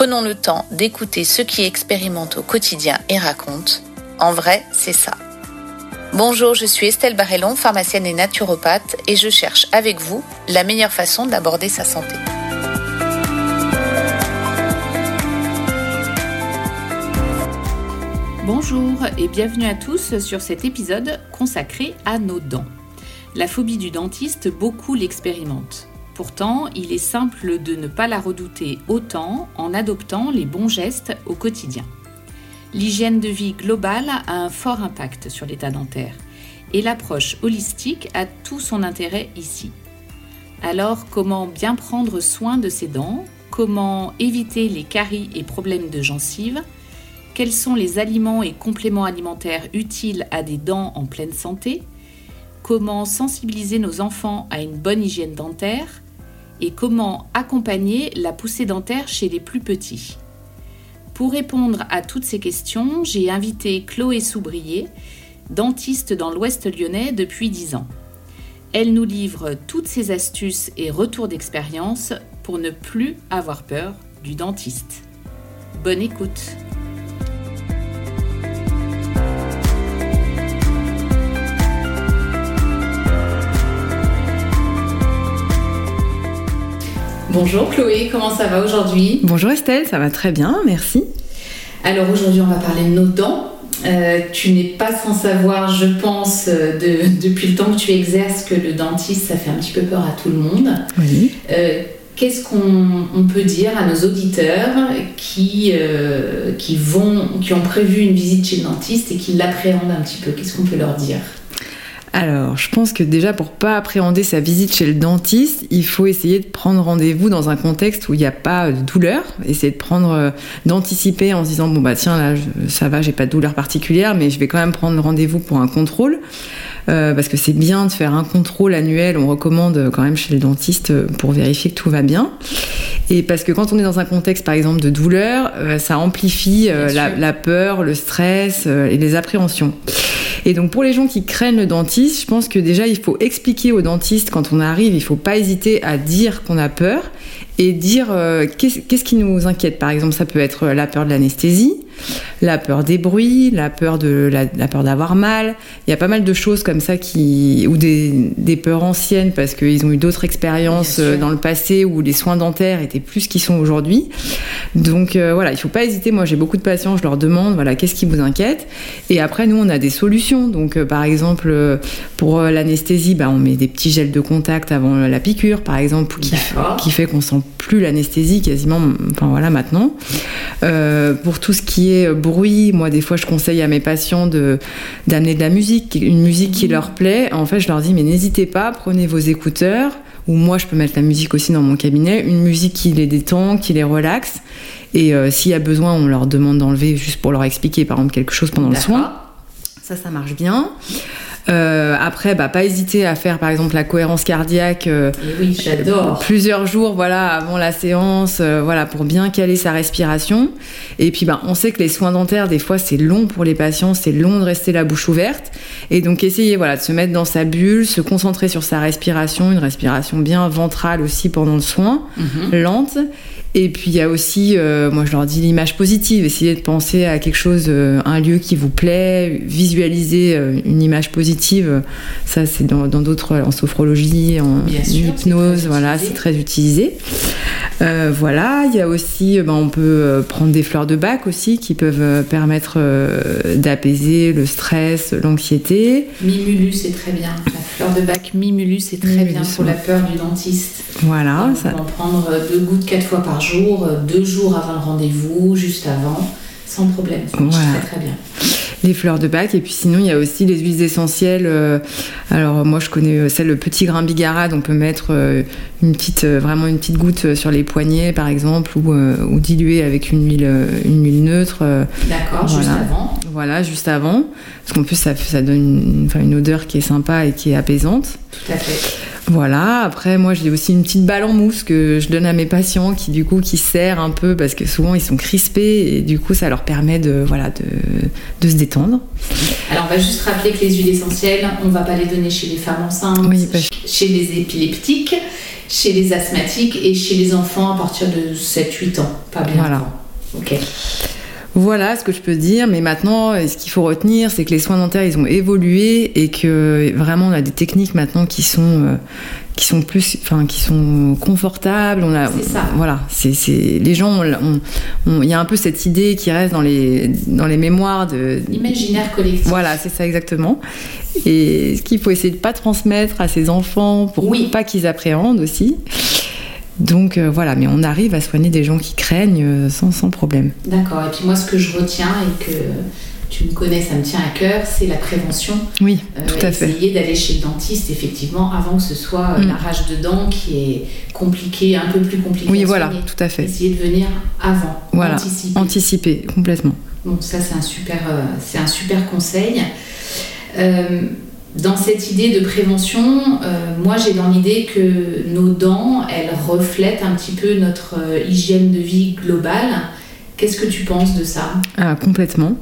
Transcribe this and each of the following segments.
Prenons le temps d'écouter ceux qui expérimentent au quotidien et racontent. En vrai, c'est ça. Bonjour, je suis Estelle Barrellon, pharmacienne et naturopathe, et je cherche avec vous la meilleure façon d'aborder sa santé. Bonjour et bienvenue à tous sur cet épisode consacré à nos dents. La phobie du dentiste, beaucoup l'expérimentent. Pourtant, il est simple de ne pas la redouter autant en adoptant les bons gestes au quotidien. L'hygiène de vie globale a un fort impact sur l'état dentaire et l'approche holistique a tout son intérêt ici. Alors, comment bien prendre soin de ses dents? Comment éviter les caries et problèmes de gencives Quels sont les aliments et compléments alimentaires utiles à des dents en pleine santé? Comment sensibiliser nos enfants à une bonne hygiène dentaire? Et comment accompagner la poussée dentaire chez les plus petits. Pour répondre à toutes ces questions, j'ai invité Chloé Soubrier, dentiste dans l'Ouest lyonnais depuis 10 ans. Elle nous livre toutes ses astuces et retours d'expérience pour ne plus avoir peur du dentiste. Bonne écoute Bonjour Chloé, comment ça va aujourd'hui Bonjour Estelle, ça va très bien, merci. Alors aujourd'hui on va parler de nos dents. Euh, tu n'es pas sans savoir, je pense, euh, depuis le temps que tu exerces, que le dentiste, ça fait un petit peu peur à tout le monde. Oui. Euh, qu'est-ce qu'on peut dire à nos auditeurs qui, qui, vont, qui ont prévu une visite chez le dentiste et qui l'appréhendent un petit peu? Qu'est-ce qu'on peut leur dire? Alors, je pense que déjà pour pas appréhender sa visite chez le dentiste, il faut essayer de prendre rendez-vous dans un contexte où il n'y a pas de douleur, essayer de prendre euh, d'anticiper en se disant bon bah tiens là ça va, j'ai pas de douleur particulière, mais je vais quand même prendre rendez-vous pour un contrôle. Euh, parce que c'est bien de faire un contrôle annuel, on recommande quand même chez le dentiste pour vérifier que tout va bien. Et parce que quand on est dans un contexte, par exemple, de douleur, euh, ça amplifie la, la, peur, le stress et les appréhensions. Et donc pour les gens qui craignent le dentiste, je pense que déjà il faut expliquer au dentiste quand on arrive, il faut pas hésiter à dire qu'on a peur et dire euh, qu'est-ce qui nous inquiète. Par exemple, ça peut être la peur de l'anesthésie, la peur des bruits, la peur de la, peur d'avoir mal. Il y a pas mal de choses comme ça qui ou des, des peurs anciennes parce qu'ils ont eu d'autres expériences euh, dans le passé où les soins dentaires étaient plus qu'ils sont aujourd'hui. Donc euh, voilà, il faut pas hésiter. Moi, j'ai beaucoup de patients, je leur demande voilà qu'est-ce qui vous inquiète? Et après, nous, on a des solutions. Donc euh, par exemple, pour l'anesthésie, bah, on met des petits gels de contact avant la piqûre, par exemple, qui, qui fait qu'on sent plus l'anesthésie quasiment. Enfin voilà maintenant. pour tout ce qui est bruit, moi des fois je conseille à mes patients de d'amener de la musique, une musique qui leur plaît. En fait, je leur dis mais n'hésitez pas, prenez vos écouteurs ou moi je peux mettre la musique aussi dans mon cabinet, une musique qui les détend, qui les relaxe. Et euh, s'il y a besoin, on leur demande d'enlever juste pour leur expliquer par exemple quelque chose pendant le soin. Ça, ça marche bien. Euh, après, bah, pas hésiter à faire par exemple la cohérence cardiaque. Euh, oui, j'adore. Plusieurs jours, voilà, avant la séance, euh, voilà, pour bien caler sa respiration. Et puis, bah, on sait que les soins dentaires, des fois, c'est long pour les patients, c'est long de rester la bouche ouverte. Et donc, essayer, voilà, de se mettre dans sa bulle, se concentrer sur sa respiration, une respiration bien ventrale aussi pendant le soin, mhm. lente. Et puis il y a aussi, euh, moi je leur dis l'image positive, essayer de penser à quelque chose, euh, un lieu qui vous plaît, visualiser euh, une image positive. Ça c'est dans d'autres, en sophrologie, en hypnose, voilà, c'est très utilisé. voilà, il y a aussi, ben, on peut prendre des fleurs de bac aussi qui peuvent permettre d'apaiser le stress, l'anxiété. Mimulus c'est très bien. La fleur de bac Mimulus c'est très bien pour la peur du dentiste. Voilà. ça... On peut en prendre deux gouttes quatre fois par jour, deux jours avant le rendez-vous, juste avant, sans problème. Ça très très bien. les fleurs de bac. Et puis sinon, il y a aussi les huiles essentielles. euh, alors moi, je connais euh, celle le petit grain bigarade. On peut mettre euh, une petite, euh, vraiment une petite goutte euh, sur les poignets, par exemple, ou, euh, ou diluer avec une huile, euh, une huile neutre. euh, D'accord, juste avant. voilà, juste avant. Parce qu'en plus, ça, ça donne une, enfin, une odeur qui est sympa et qui est apaisante. Tout à fait. Voilà, après moi j'ai aussi une petite balle en mousse que je donne à mes patients qui du coup qui serrent un peu parce que souvent ils sont crispés et du coup ça leur permet de voilà de, de se détendre. Alors, on va juste rappeler que les huiles essentielles, on va pas les donner chez les femmes enceintes, Oui, chez les épileptiques, chez les asthmatiques et chez les enfants à partir de 7-8 ans, pas bien Voilà. avant. Ok. Voilà ce que je peux dire, mais maintenant ce qu'il faut retenir c'est que les soins dentaires ils ont évolué et que vraiment on a des techniques maintenant qui sont euh, qui sont plus enfin qui sont confortables, on a ça. voilà, c'est les gens il y a un peu cette idée qui reste dans les dans les mémoires de Imaginaire collectif. Voilà, c'est ça exactement. Et ce qu'il faut essayer de pas transmettre à ses enfants pour Oui. pas qu'ils appréhendent aussi. Donc euh, voilà, mais on arrive à soigner des gens qui craignent euh, sans, sans problème. D'accord. Et puis moi, ce que je retiens et que tu me connais, ça me tient à cœur, c'est la prévention. Oui, Euh, tout à fait. Essayer d'aller chez le dentiste, effectivement, avant que ce soit Mm. la rage de dents qui est compliquée, un peu plus compliquée. Oui, voilà, soigner. tout à fait. Essayer de venir avant, Voilà, anticiper. Anticiper complètement. Bon, ça c'est un super, euh, c'est un super conseil. Euh, dans cette idée de prévention, euh, moi j'ai dans l'idée que nos dents, elles reflètent un petit peu notre euh, hygiène de vie globale. Qu'est-ce que tu penses de ça? Ah, complètement,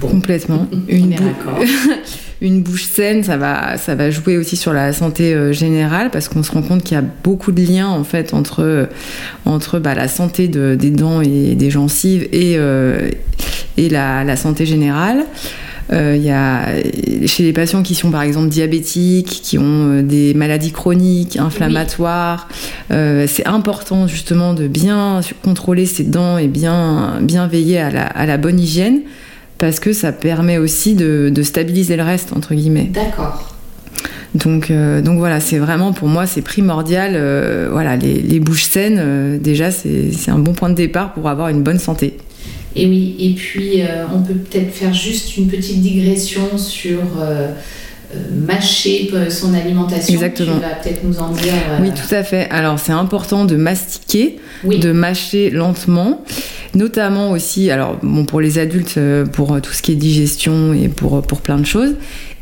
Bon. complètement. Une, bou- bouche saine, ça va, ça va jouer aussi sur la santé euh, générale parce qu'on se rend compte qu'il y a beaucoup de liens en fait entre entre bah, la santé de- des dents et des gencives et et la, la santé générale. Euh, y a chez les patients qui sont par exemple diabétiques, qui ont euh, des maladies chroniques, inflammatoires, euh, c'est important justement de bien contrôler ses dents et bien, bien veiller à la, à la bonne hygiène parce que ça permet aussi de, de stabiliser le reste entre guillemets. D'accord. Donc, euh, donc voilà, c'est vraiment pour moi c'est primordial. euh, voilà, les, les bouches saines, euh, déjà c'est un bon point de départ pour avoir une bonne santé. Et oui, et puis euh, on peut peut-être faire juste une petite digression sur euh, euh, mâcher son alimentation. Exactement. Tu vas peut-être nous en dire. euh, Oui, tout à fait. Alors c'est important de mastiquer, oui. de mâcher lentement, notamment aussi, alors bon pour les adultes, pour tout ce qui est digestion et pour, pour plein de choses.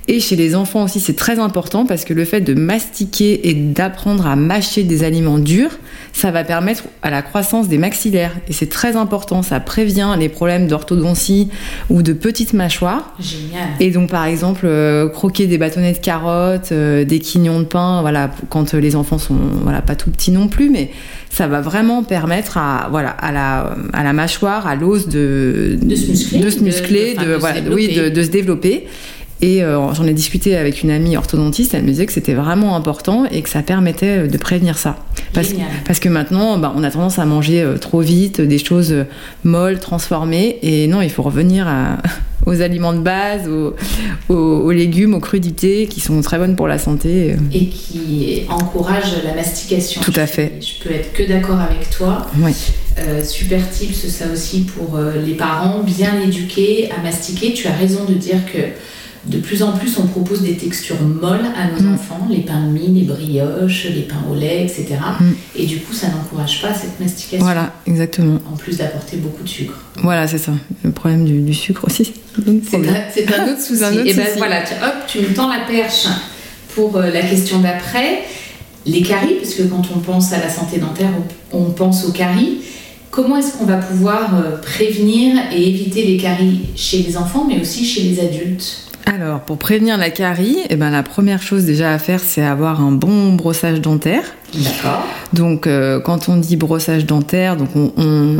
Et chez les enfants aussi, c'est très important parce que le fait de mastiquer et d'apprendre à mâcher des aliments durs, ça va permettre à la croissance des maxillaires. Et c'est très important, ça prévient les problèmes d'orthodontie ou de petites mâchoires. Génial. Et donc, par exemple, euh, croquer des bâtonnets de carottes, euh, des quignons de pain, voilà, quand euh, les enfants sont voilà, pas tout petits non plus, mais ça va vraiment permettre à, voilà, à, la, à la mâchoire, à l'os de, De se muscler, de, se de- muscler, de- enfin, de- de se voilà, développer. oui, de, de se développer. Et euh, j'en ai discuté avec une amie orthodontiste, elle me disait que c'était vraiment important et que ça permettait de prévenir ça. Parce, Génial. parce que maintenant, bah, on a tendance à manger euh, trop vite, des choses euh, molles, transformées. Et non, il faut revenir à- aux aliments de base, aux, aux- aux légumes, aux crudités qui sont très bonnes pour la santé. Et qui encourage la mastication. Tout à Je- fait. Je peux être que d'accord avec toi. Oui, Euh, super tips, ça aussi pour euh, les parents, bien éduqués à mastiquer. Tu as raison de dire que de plus en plus on propose des textures molles à nos Mm. enfants, les pains de mie, les brioches, les pains au lait, etc. Mm. Et du coup, ça n'encourage pas cette mastication. voilà, exactement. En plus d'apporter beaucoup de sucre. Voilà, c'est ça. Le problème du, du sucre aussi. c'est un autre un, souci. Un autre et ben souci. voilà, tu- hop, tu me tends la perche pour euh, la question d'après. Les caries, parce que quand on pense à la santé dentaire, on, on pense aux caries. Comment est-ce qu'on va pouvoir euh, prévenir et éviter les caries chez les enfants, mais aussi chez les adultes? Alors, pour prévenir la carie, eh ben, la première chose déjà à faire, c'est avoir un bon brossage dentaire. D'accord. Donc, euh, quand on dit brossage dentaire, donc on, on-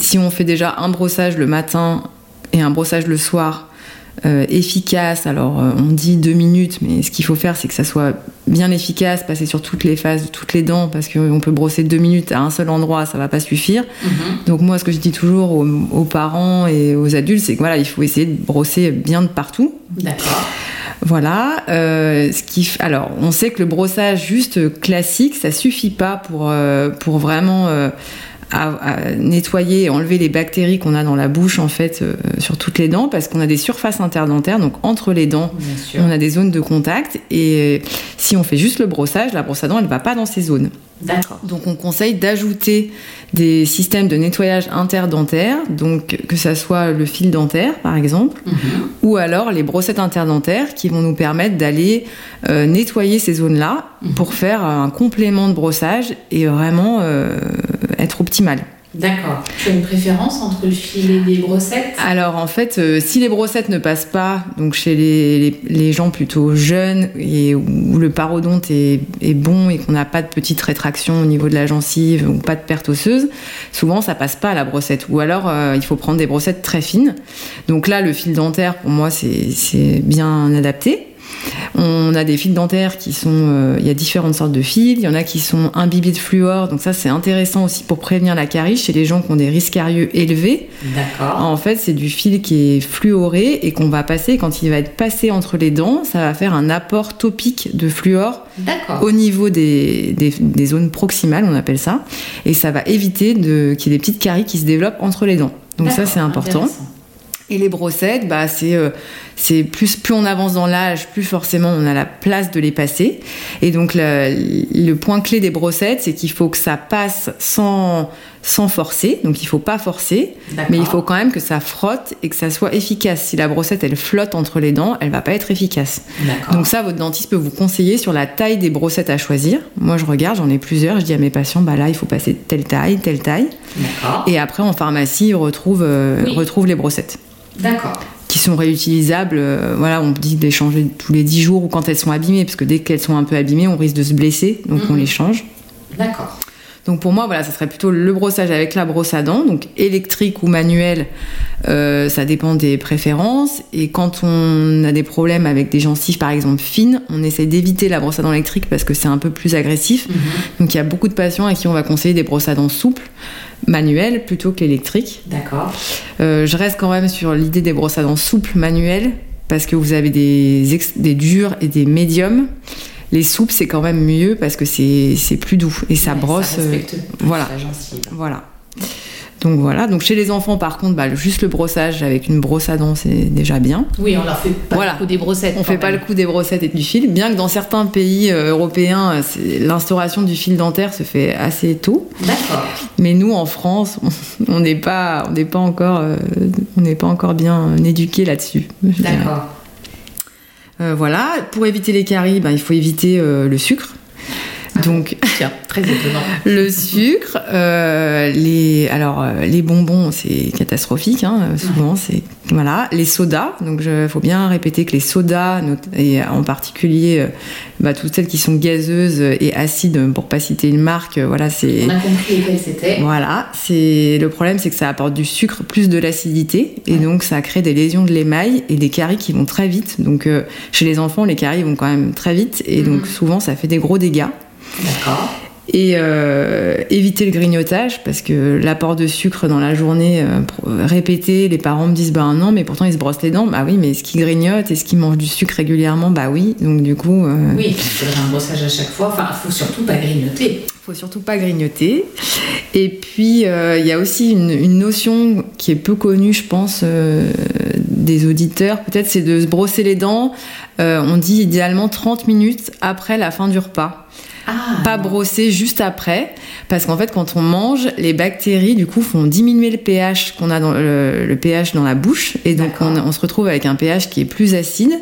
si on fait déjà un brossage le matin et un brossage le soir, euh, efficace, alors euh, on dit deux minutes, mais ce qu'il faut faire, c'est que ça soit bien efficace, passer sur toutes les phases, toutes les dents, parce qu'on peut brosser deux minutes à un seul endroit, ça va pas suffire. Mhm. Donc moi, ce que je dis toujours aux, aux parents et aux adultes, c'est que voilà, il faut essayer de brosser bien de partout. D'accord. Voilà. euh, ce qui, alors, on sait que le brossage juste classique, ça suffit pas pour, euh, pour vraiment euh, à, nettoyer et enlever les bactéries qu'on a dans la bouche en fait euh, sur toutes les dents parce qu'on a des surfaces interdentaires donc entre les dents on a des zones de contact et euh, si on fait juste le brossage la brosse à dents elle va pas dans ces zones donc on conseille d'ajouter des systèmes de nettoyage interdentaire donc que ça soit le fil dentaire par exemple Mhm. ou alors les brossettes interdentaires qui vont nous permettre d'aller euh, nettoyer ces zones-là Mhm. pour faire un complément de brossage et vraiment euh, D'accord. Tu as une préférence entre le fil et les brossettes? Alors en fait, euh, si les brossettes ne passent pas, donc chez les, les- les gens plutôt jeunes et où le parodonte est, est bon et qu'on n'a pas de petite rétraction au niveau de la gencive ou pas de perte osseuse, souvent ça passe pas à la brossette. Ou alors euh, il faut prendre des brossettes très fines. Donc là, le fil dentaire pour moi c'est bien adapté. On a des fils dentaires qui sont, euh, il y a différentes sortes de fils. Il y en a qui sont imbibés de fluor, donc ça c'est intéressant aussi pour prévenir la carie chez les gens qui ont des risques carieux élevés. D'accord. En fait, c'est du fil qui est fluoré et qu'on va passer, quand il va être passé entre les dents, ça va faire un apport topique de fluor au niveau des, des- des zones proximales, on appelle ça, et ça va éviter qu'il y ait des petites caries qui se développent entre les dents. Donc ça, c'est important. Et les brossettes, bah, c'est euh, c'est plus, plus on avance dans l'âge, plus forcément on a la place de les passer. Et donc le, le point clé des brossettes, c'est qu'il faut que ça passe sans, sans forcer. Donc il faut pas forcer, mais il faut quand même que ça frotte et que ça soit efficace. Si la brossette elle flotte entre les dents, elle va pas être efficace. Donc ça, votre dentiste peut vous conseiller sur la taille des brossettes à choisir. Moi, je regarde, j'en ai plusieurs. Je dis à mes patients, bah là, il faut passer telle taille, telle taille. Et après, en pharmacie, ils retrouvent, euh, Oui. retrouvent les brossettes D'accord. qui sont réutilisables. euh, voilà, on dit de les changer tous les 10 jours ou quand elles sont abîmées, parce que dès qu'elles sont un peu abîmées, on risque de se blesser, donc on Mhm. les change. D'accord. Donc pour moi, voilà, ça serait plutôt le brossage avec la brosse à dents, donc électrique ou manuel, euh, ça dépend des préférences. Et quand on a des problèmes avec des gencives, par exemple fines, on essaie d'éviter la brosse à dents électrique parce que c'est un peu plus agressif. Mhm. Donc il y a beaucoup de patients à qui on va conseiller des brosses à dents souples, manuelles plutôt qu'électriques. D'accord. Euh, je reste quand même sur l'idée des brosses à dents souples manuelles parce que vous avez des, des durs et des médiums. Les souples, c'est quand même mieux parce que c'est plus doux et ça Ouais, brosse. euh, respecte plus voilà. la gencive. voilà. Donc voilà. Donc chez les enfants, par contre, bah, juste le brossage avec une brosse à dents, c'est déjà bien. Oui, on leur fait pas Voilà. le coup des brossettes. On fait pas le coup des brossettes et du fil, bien que dans certains pays euh, européens, euh, l'instauration du fil dentaire se fait assez tôt. D'accord. Mais nous, en France, on- on n'est pas, on n'est pas encore, euh, on n'est pas encore bien éduqués là-dessus. D'accord. Euh, voilà. Pour éviter les caries, ben, il faut éviter euh, le sucre. Donc Tiens, très étonnant. le sucre, euh, les alors euh, les bonbons c'est catastrophique hein, euh, souvent c'est voilà les sodas donc il faut bien répéter que les sodas et en particulier bah, toutes celles qui sont gazeuses et acides pour pas citer une marque voilà c'est On a compris lesquels c'était. voilà, c'est le problème, c'est que ça apporte du sucre plus de l'acidité et donc ça crée des lésions de l'émail et des caries qui vont très vite. Donc euh, chez les enfants, les caries vont quand même très vite et donc Mhm. souvent ça fait des gros dégâts. D'accord. Et euh, éviter le grignotage parce que l'apport de sucre dans la journée euh, pro- répété, les parents me disent bah non, mais pourtant ils se brossent les dents. Bah oui, mais est-ce qu'ils grignotent? Est-ce qu'ils mangent du sucre régulièrement? Bah oui. Donc du coup. euh, Oui, il faudrait un brossage à chaque fois. Enfin, il faut surtout pas grignoter. faut surtout pas grignoter. Et puis, euh, il y a aussi une, une notion qui est peu connue, je pense, euh, des auditeurs, peut-être, c'est de se brosser les dents. Euh, on dit idéalement 30 minutes après la fin du repas. Ah. Pas brosser juste après, parce qu'en fait, quand on mange, les bactéries, du coup, font diminuer le pH qu'on a dans le, le pH dans la bouche, et donc on, on se retrouve avec un pH qui est plus acide,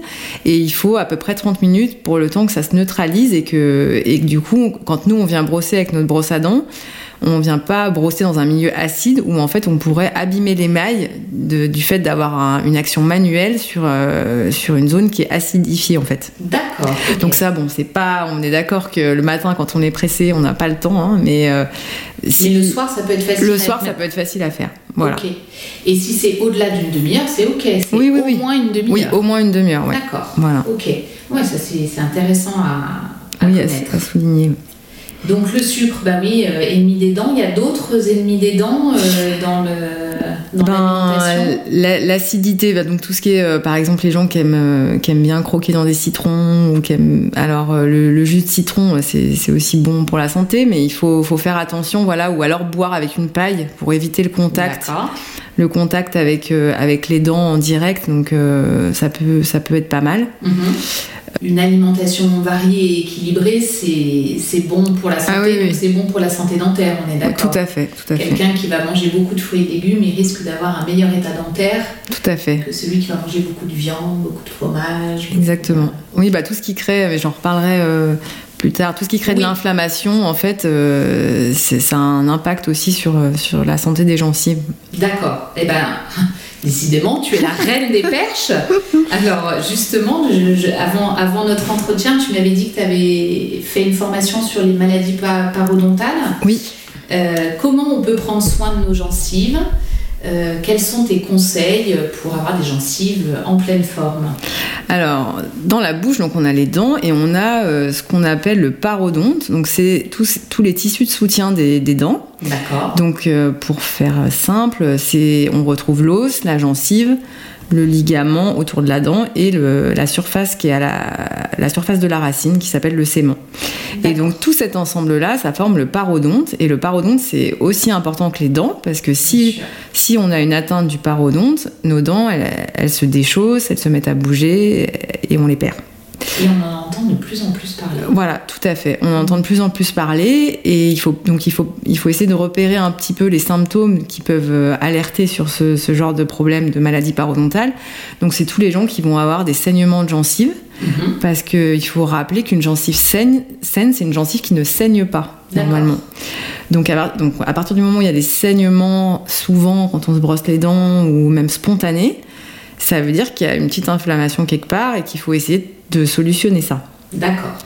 et il faut à peu près 30 minutes pour le temps que ça se neutralise, et que, et que du coup, quand nous on vient brosser avec notre brosse à dents, on vient pas brosser dans un milieu acide où en fait on pourrait abîmer l'émail de- du fait d'avoir un- une action manuelle sur, euh, sur une zone qui est acidifiée en fait. D'accord. Donc ça, bon, c'est pas. On est d'accord que le matin, quand on est pressé, on n'a pas le temps, hein, mais euh, si Mais le soir, ça peut être facile. le à soir, ça mettre. peut être facile à faire. Voilà. Et si c'est au-delà d'une demi-heure, c'est ok. C'est Oui, oui, au oui. moins une demi-heure. Oui, au moins une demi-heure, ouais. D'accord. Voilà. Ok. Ouais, ça c'est intéressant à, à Oui, à, connaître. à souligner. Donc le sucre, bah oui, euh, ennemi des dents. Il y a d'autres ennemis des dents euh, dans le. dans Ben, L'acidité, bah, donc tout ce qui est, euh, par exemple, les gens qui aiment, euh, qui aiment bien croquer dans des citrons, ou qui aiment, alors euh, le, le jus de citron, euh, c'est c'est aussi bon pour la santé, mais il faut, faut faire attention, voilà, ou alors boire avec une paille pour éviter le contact. Le contact avec, euh, avec les dents en direct, donc euh, ça, peut, ça peut être pas mal. Mhm. Une alimentation variée et équilibrée, c'est bon pour la santé, Ah oui, c'est bon pour la santé dentaire, on est d'accord Tout à fait, tout à fait, Quelqu'un qui va manger beaucoup de fruits et légumes, il risque d'avoir un meilleur état dentaire tout à fait. que celui qui va manger beaucoup de viande, beaucoup de fromage. beaucoup Exactement. de- Oui, bah tout ce qui crée, mais j'en reparlerai euh, plus tard, tout ce qui crée de l'inflammation, en fait, euh, ça a un impact aussi sur, euh, sur la santé des gencives. D'accord. Eh ben, décidément, tu es la reine des perches. Alors, justement, je- je- avant, avant notre entretien, tu m'avais dit que tu avais fait une formation sur les maladies pa- parodontales. Oui. Euh, comment on peut prendre soin de nos gencives? Euh, Quels sont tes conseils pour avoir des gencives en pleine forme? Alors, dans la bouche, donc on a les dents et on a euh, ce qu'on appelle le parodonte. Donc, c'est tous, tous les tissus de soutien des, des dents. D'accord. Donc, euh, pour faire simple, c'est on retrouve l'os, la gencive, le ligament autour de la dent et le- la surface qui est à la, la surface de la racine qui s'appelle le sément. Et donc tout cet ensemble-là, ça forme le parodonte. Et le parodonte, c'est aussi important que les dents parce que si, si on a une atteinte du parodonte, nos dents, elles, elles se déchaussent, elles se mettent à bouger et on les perd. Et on en entend de plus en plus parler. Voilà, tout à fait. On entend de plus en plus parler et il faut donc il faut il faut essayer de repérer un petit peu les symptômes qui peuvent euh, alerter sur ce, ce genre de problème de maladie parodontale. Donc c'est tous les gens qui vont avoir des saignements de gencives Mhm. parce qu'il faut rappeler qu'une gencive saigne, saine, c'est une gencive qui ne saigne pas normalement. Donc à, donc à partir du moment où il y a des saignements, souvent quand on se brosse les dents ou même spontanés, ça veut dire qu'il y a une petite inflammation quelque part et qu'il faut essayer de solutionner ça. D'accord.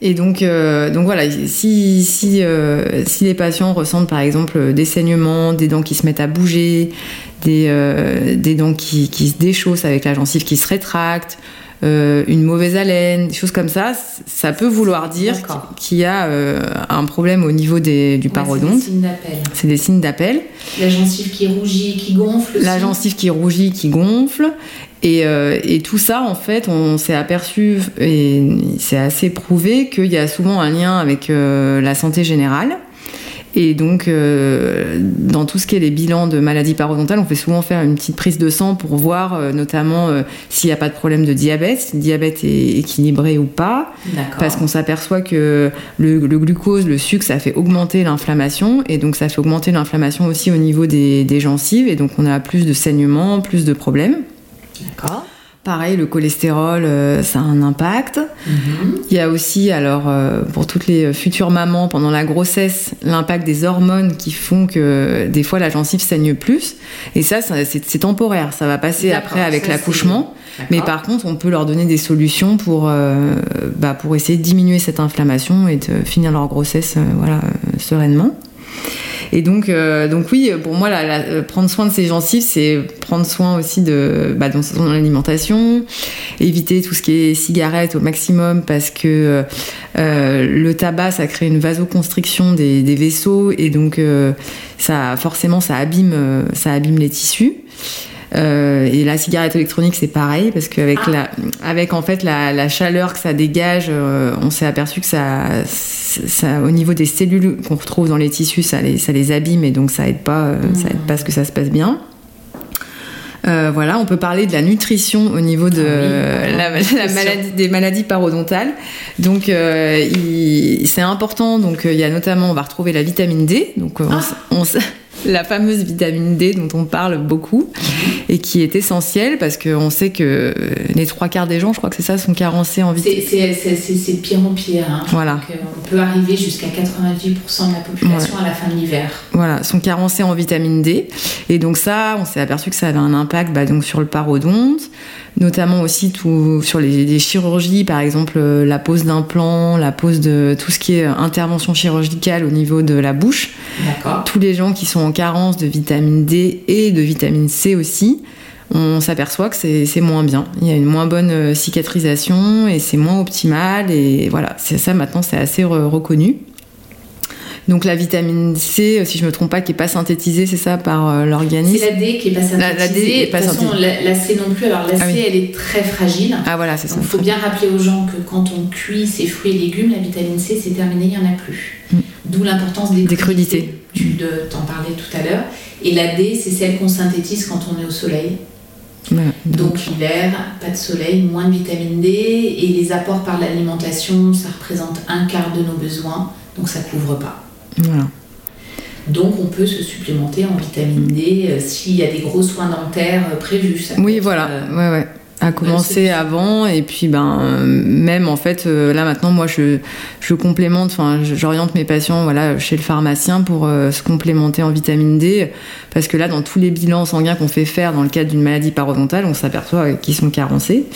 Et donc, euh, donc voilà, si, si, euh, si les patients ressentent par exemple des saignements, des dents qui se mettent à bouger, des, euh, des dents qui, qui se déchaussent avec la gencive qui se rétracte, euh, une mauvaise haleine, des choses comme ça, ça peut vouloir dire qu'il y a euh, un problème au niveau des, du parodonte. c'est des signes d'appel. C'est des signes d'appel. La gencive qui rougit, qui gonfle. La gencive qui rougit, qui gonfle. Et, euh, et tout ça, en fait, on s'est aperçu, et c'est assez prouvé, qu'il y a souvent un lien avec euh, la santé générale. Et donc, euh, dans tout ce qui est les bilans de maladies parodontales, on fait souvent faire une petite prise de sang pour voir euh, notamment euh, s'il n'y a pas de problème de diabète, si le diabète est équilibré ou pas. Parce qu'on s'aperçoit que le, le glucose, le sucre, ça fait augmenter l'inflammation. Et donc, ça fait augmenter l'inflammation aussi au niveau des, des gencives. Et donc, on a plus de saignements, plus de problèmes. D'accord. Pareil, le cholestérol, euh, ça a un impact. Mhm. Il y a aussi, alors, euh, pour toutes les futures mamans, pendant la grossesse, l'impact des hormones qui font que des fois la gencive saigne plus. Et ça, ça, c'est temporaire. Ça va passer après avec l'accouchement. Mais par contre, on peut leur donner des solutions pour, euh, bah, pour essayer de diminuer cette inflammation et de finir leur grossesse euh, voilà, euh, sereinement. Et donc, euh, donc oui, pour moi, la- euh, prendre soin de ses gencives, c'est prendre soin aussi de bah, dans son alimentation, éviter tout ce qui est cigarette au maximum parce que euh, le tabac, ça crée une vasoconstriction des, des vaisseaux et donc euh, ça, forcément, ça abîme, euh, ça abîme les tissus. Euh, et la cigarette électronique, c'est pareil parce qu'avec Ah. la, avec en fait la, la chaleur que ça dégage, euh, on s'est aperçu que ça, ça, au niveau des cellules qu'on retrouve dans les tissus, ça les, ça les abîme et donc ça aide pas, euh, ça aide pas à ce que ça se passe bien. Euh, voilà, on peut parler de la nutrition au niveau de Ah oui, la, la nutrition. maladie, des maladies parodontales. Donc, euh, c'est important. Donc, il y a notamment, on va retrouver la vitamine D. Donc, on Ah. on la fameuse vitamine D dont on parle beaucoup et qui est essentielle parce qu'on sait que les trois quarts des gens, je crois que c'est ça, sont carencés en vitamine. C'est- C'est de pire en pire. hein. Voilà. Donc, euh, on peut arriver jusqu'à 90% de la population à la fin de l'hiver. Voilà, sont carencés en vitamine D. Et donc ça, on s'est aperçu que ça avait un impact bah, donc sur le parodonte, notamment aussi tout, sur les, les chirurgies, par exemple euh, la pose d'implants, la pose de tout ce qui est intervention chirurgicale au niveau de la bouche. Tous les gens qui sont en carence de vitamine D et de vitamine C aussi, on s'aperçoit que c'est moins bien. Il y a une moins bonne euh, cicatrisation et c'est moins optimal. Et voilà, c'est ça maintenant, c'est assez re- reconnu. Donc la vitamine C, si je me trompe pas, qui est pas synthétisée, c'est ça par euh, l'organisme? C'est la D qui est pas synthétisée. La- la D est pas de toute façon, la, la C non plus. Alors la Ah C, oui. elle est très fragile. Ah voilà, c'est ça. Donc il faut bien rappeler aux gens que quand on cuit ces fruits et légumes, la vitamine C, c'est terminé, il n'y en a plus. Mm. D'où l'importance des, Des crudités. Tu t'en parlais tout à l'heure. Et la D, c'est celle qu'on synthétise quand on est au soleil. Voilà. Donc l'hiver, pas de soleil, moins de vitamine D. Et les apports par l'alimentation, ça représente un quart de nos besoins. Donc ça couvre pas. Voilà. Donc on peut se supplémenter en vitamine D euh, s'il y a des gros soins dentaires euh, prévus. Ça Oui, voilà. euh, Ouais, ouais. À commencer avant et puis ben même en fait là maintenant moi je, je complémente enfin j'oriente mes patients voilà chez le pharmacien pour se complémenter en vitamine D parce que là dans tous les bilans sanguins qu'on fait faire dans le cadre d'une maladie parodontale on s'aperçoit qu'ils sont carencés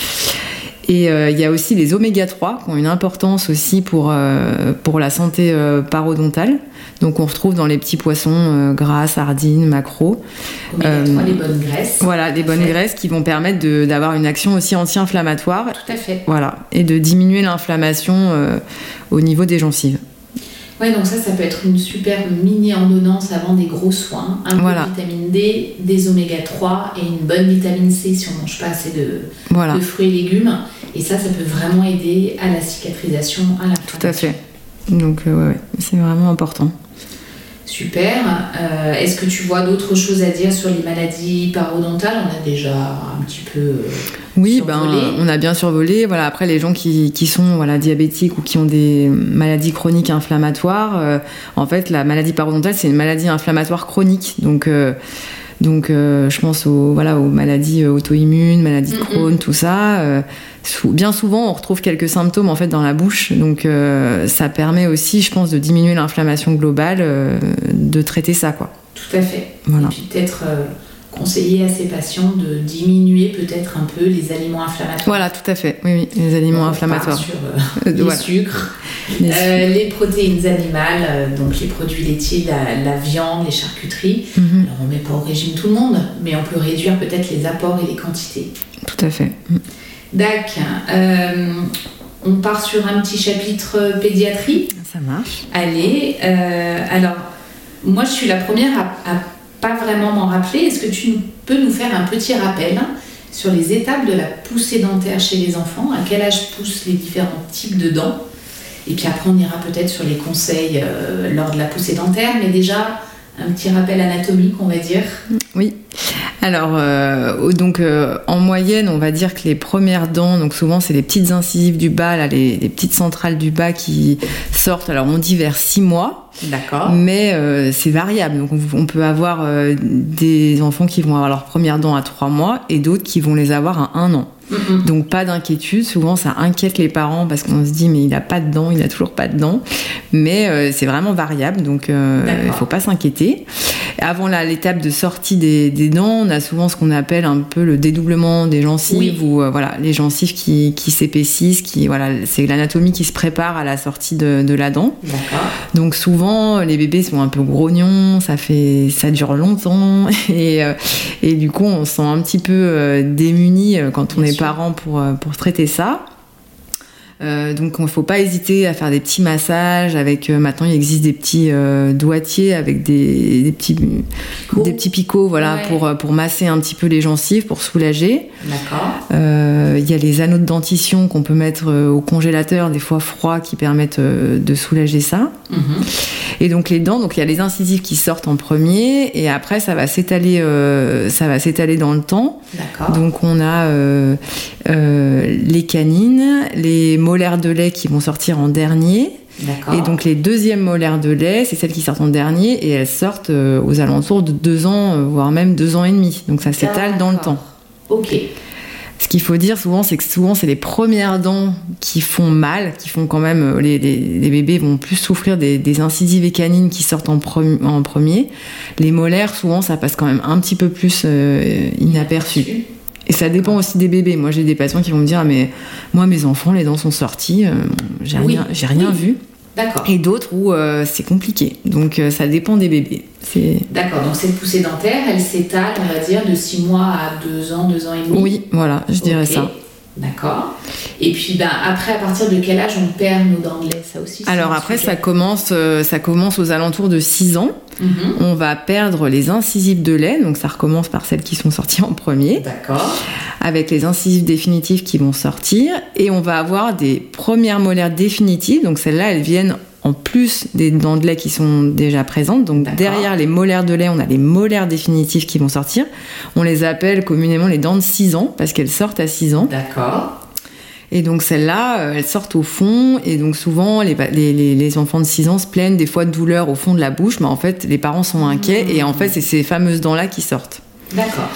et euh, il y a aussi les oméga 3 qui ont une importance aussi pour, euh, pour la santé euh, parodontale. Donc on retrouve dans les petits poissons gras, sardines, maquereaux. Oméga Euh, 3, les bonnes graisses. Voilà, des bonnes graisses qui vont permettre d'avoir une action aussi anti-inflammatoire. Tout à fait. Voilà, et de diminuer l'inflammation euh, au niveau des gencives. Ouais, donc ça, ça peut être une super mini ordonnance avant des gros soins. Un Voilà. peu de vitamine D, des oméga 3 et une bonne vitamine C si on mange pas assez de, Voilà, de fruits et légumes. Et ça, ça peut vraiment aider à la cicatrisation, à la tout à fait. Donc euh, ouais, ouais, c'est vraiment important. Super. Euh, Est-ce que tu vois d'autres choses à dire sur les maladies parodontales? On a déjà un petit peu. euh, Oui, ben, on a bien survolé. Voilà, après les gens qui, qui sont voilà, diabétiques ou qui ont des maladies chroniques inflammatoires, euh, en fait, la maladie parodontale, c'est une maladie inflammatoire chronique. Donc, donc euh, je pense aux, voilà, aux maladies euh, auto-immunes, maladies de Mhm. Crohn, tout ça. euh, bien souvent, on retrouve quelques symptômes en fait dans la bouche. Donc, euh, ça permet aussi, je pense, de diminuer l'inflammation globale, de traiter ça, quoi. Tout à fait. Voilà. Et puis peut-être conseiller à ces patients de diminuer peut-être un peu les aliments inflammatoires. Voilà, tout à fait. Oui, oui, les aliments repart inflammatoires. Sur euh, Euh, les voilà. sucres, Les- euh, les protéines animales, euh, donc les produits laitiers, la, la viande, les charcuteries. Mhm, Alors on met pas au régime tout le monde, mais on peut réduire peut-être les apports et les quantités. tout à fait. Dac, euh, on part sur un petit chapitre euh, pédiatrie. Ça marche. Allez, euh, alors moi je suis la première à, à pas vraiment m'en rappeler. Est-ce que tu peux nous faire un petit rappel sur les étapes de la poussée dentaire chez les enfants? À quel âge poussent les différents types de dents? Et puis après on ira peut-être sur les conseils euh, lors de la poussée dentaire, mais déjà un petit rappel anatomique on va dire. Oui. Alors, euh, donc euh, en moyenne, on va dire que les premières dents, donc souvent c'est les petites incisives du bas, là, les, les petites centrales du bas qui sortent. Alors on dit vers 6 mois, D'accord. mais euh, c'est variable. Donc on, on peut avoir des enfants qui vont avoir leurs premières dents à 3 mois et d'autres qui vont les avoir à 1 an. Mhm. Donc pas d'inquiétude, souvent ça inquiète les parents parce qu'on se dit mais il a pas de dents, il a toujours pas de dents. Mais c'est vraiment variable, donc il faut pas s'inquiéter. Avant l'étape de sortie des, des dents, on a souvent ce qu'on appelle un peu le dédoublement des gencives Oui. ou euh, voilà les gencives qui, qui s'épaississent, qui voilà c'est l'anatomie qui se prépare à la sortie de, de la dent. Donc souvent les bébés sont un peu grognons, ça fait ça dure longtemps et, euh, et du coup on se sent un petit peu euh, démuni quand on Bien est sûr. parent pour, pour traiter ça. Euh, donc il ne faut pas hésiter à faire des petits massages avec euh, maintenant il existe des petits euh, doigtiers avec des, des petits des petits picots voilà Ouais. pour, euh, pour masser un petit peu les gencives pour soulager. D'accord. Il y a les anneaux de dentition qu'on peut mettre au congélateur des fois froids qui permettent de soulager ça. Mhm. Et donc les dents, donc il y a les incisives qui sortent en premier, et après ça va s'étaler, ça va s'étaler dans le temps. D'accord. Donc on a les canines, les molaires de lait qui vont sortir en dernier, et donc les deuxièmes molaires de lait, c'est celles qui sortent en dernier, et elles sortent euh, aux alentours de deux ans, euh, voire même deux ans et demi. Donc ça s'étale dans le temps. Ok. Ce qu'il faut dire souvent, c'est que souvent, c'est les premières dents qui font mal, qui font quand même. euh, Les, les- les bébés vont plus souffrir des, des incisives et canines qui sortent en, premi- en premier. Les molaires, souvent, ça passe quand même un petit peu plus euh, inaperçu. Et ça dépend aussi des bébés. Moi, j'ai des patients qui vont me dire Ah, mais moi, mes enfants, les dents sont sorties, euh, j'ai Oui, rien, j'ai rien oui. vu. D'accord. Et d'autres où euh, c'est compliqué. Donc, euh, ça dépend des bébés. C'est. D'accord, donc cette poussée dentaire, elle s'étale, on va dire, de 6 mois à 2 ans, 2 ans et demi. Oui, voilà, je dirais ça. D'accord. Et puis ben, après, à partir de quel âge on perd nos dents de lait Ça aussi. Alors après, ça commence, euh, ça commence aux alentours de 6 ans. Mhm. On va perdre les incisives de lait, donc ça recommence par celles qui sont sorties en premier, D'accord. avec les incisives définitives qui vont sortir, et on va avoir des premières molaires définitives, donc celles-là, elles viennent en plus des dents de lait qui sont déjà présentes. Donc derrière les molaires de lait, on a les molaires définitives qui vont sortir. On les appelle communément les dents de 6 ans, parce qu'elles sortent à 6 ans. D'accord. Et donc celles-là, euh, elles sortent au fond, et donc souvent les, les, les- enfants de 6 ans se plaignent des fois de douleurs au fond de la bouche, mais en fait les parents sont inquiets, et en fait c'est ces fameuses dents-là qui sortent. D'accord.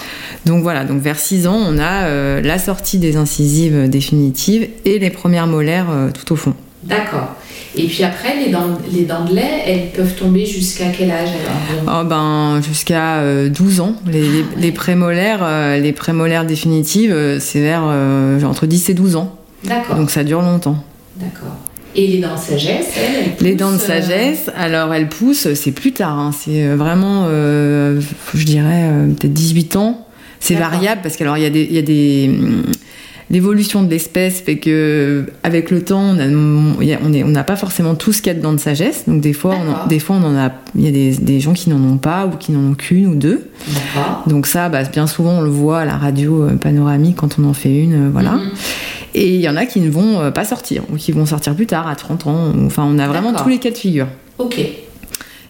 Donc voilà, donc vers 6 ans, on a euh, la sortie des incisives définitives et les premières molaires euh, tout au fond. D'accord. Et puis après, les dents, les dents de lait, elles peuvent tomber jusqu'à quel âge alors Oh ben jusqu'à euh, 12 ans, les, les, les prémolaires, euh, les prémolaires définitives, euh, c'est vers euh, entre 10 et 12 ans, D'accord. donc ça dure longtemps. D'accord. Et les dents de sagesse, elles, elles Les dents de poussent, euh, sagesse, alors elles poussent, c'est plus tard, hein, c'est euh, vraiment, euh, je dirais, euh, peut-être 18 ans. C'est variable parce qu'alors il y a des. il Y a des L'évolution de l'espèce fait que avec le temps, on a- y a- n'a pas forcément tous quatre dents de sagesse. Donc des fois, on en, D'accord. des fois on en a. Il y a des, des gens qui n'en ont pas ou qui n'en ont qu'une ou deux. Donc ça, bah, bien souvent, on le voit à la radio euh, panoramique quand on en fait une, euh, voilà. Mhm. Et il y en a qui ne vont euh, pas sortir ou qui vont sortir plus tard, à 30 ans. Enfin, on a vraiment tous les cas de figure. Ok.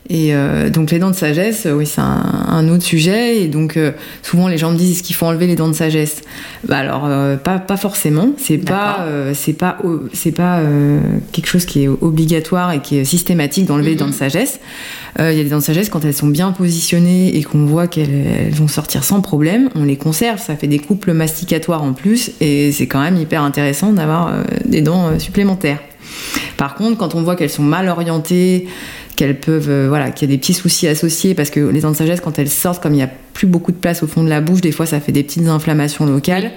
Et euh, donc les dents de sagesse, euh, oui, c'est un, un autre sujet. Et donc euh, souvent les gens me disent est-ce qu'il faut enlever les dents de sagesse? Bah alors pas, pas forcément. C'est pas c'est pas c'est pas quelque chose qui est obligatoire et qui est systématique d'enlever les Mhm. dents de sagesse. Euh, Il y a des dents de sagesse quand elles sont bien positionnées et qu'on voit qu'elles elles vont sortir sans problème, on les conserve. Ça fait des couples masticatoires en plus et c'est quand même hyper intéressant d'avoir des dents supplémentaires. Par contre, quand on voit qu'elles sont mal orientées, qu'elles peuvent, euh, voilà, qu'il y a des petits soucis associés, parce que les dents de sagesse, quand elles sortent, comme il n'y a plus beaucoup de place au fond de la bouche, des fois ça fait des petites inflammations locales.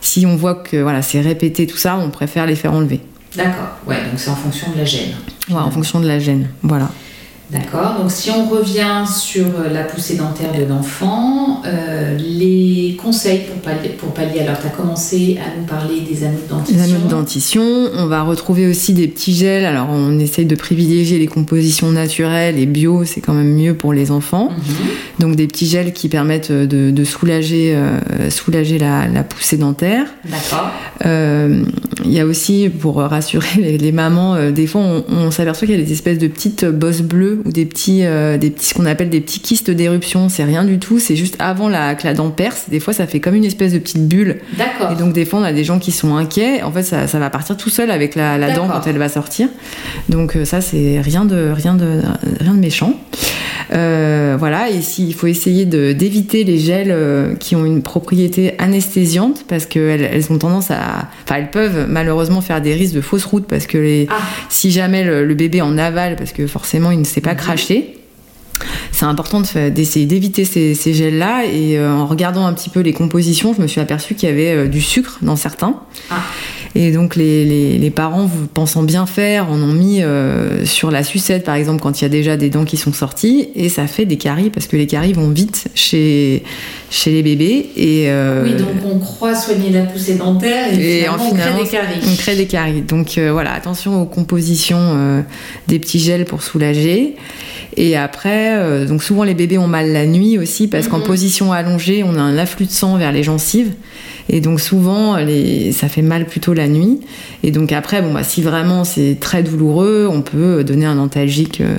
Si on voit que voilà, c'est répété tout ça, on préfère les faire enlever. D'accord. Ouais, donc c'est en fonction de la gêne. Ouais, en fonction de la gêne. Voilà. D'accord. Donc si on revient sur euh, la poussée dentaire de l'enfant, euh, les conseils pour pallier, pour pallier alors tu as commencé à nous parler des anneaux de Les dentition. anneaux de dentition, on va retrouver aussi des petits gels. Alors on essaye de privilégier les compositions naturelles et bio, c'est quand même mieux pour les enfants. Mhm. Donc des petits gels qui permettent de, de soulager, euh, soulager la, la poussée dentaire. D'accord. Euh, Il y a aussi, pour rassurer les, les mamans, euh, des fois on, on s'aperçoit qu'il y a des espèces de petites bosses bleues ou des petits, euh, des petits ce qu'on appelle des petits kystes d'éruption. C'est rien du tout, c'est juste avant la, que la dent perce. Des fois ça fait comme une espèce de petite bulle. D'accord. Et donc des fois on a des gens qui sont inquiets. En fait ça, ça va partir tout seul avec la, la dent quand elle va sortir. Donc euh, ça c'est rien de, rien, de, rien de méchant. Euh, voilà, et s'il faut essayer d'éviter les gels qui ont une propriété anesthésiante parce qu'elles elles ont tendance à. Enfin, elles peuvent malheureusement faire des risques de fausse route parce que les, Ah, si jamais le, le bébé en avale, parce que forcément il ne sait pas Mhm. cracher, c'est important de d'essayer d'éviter ces, ces gels-là. Et euh, en regardant un petit peu les compositions, je me suis aperçue qu'il y avait euh, du sucre dans certains. Ah. Et donc les, les- les parents, vous pensant bien faire, en ont mis euh, sur la sucette, par exemple, quand il y a déjà des dents qui sont sorties. Et ça fait des caries, parce que les caries vont vite chez, chez les bébés. Et, euh, oui, donc on croit soigner la poussée dentaire et, et finalement, en on crée des caries. on crée des caries. Donc euh, voilà, attention aux compositions des petits gels pour soulager. Et après, euh, donc souvent les bébés ont mal la nuit aussi parce qu'en Mhm. position allongée, on a un afflux de sang vers les gencives. Et donc souvent, les... ça fait mal plutôt la nuit. Et donc après, bon, bah, si vraiment c'est très douloureux, on peut donner un antalgique euh,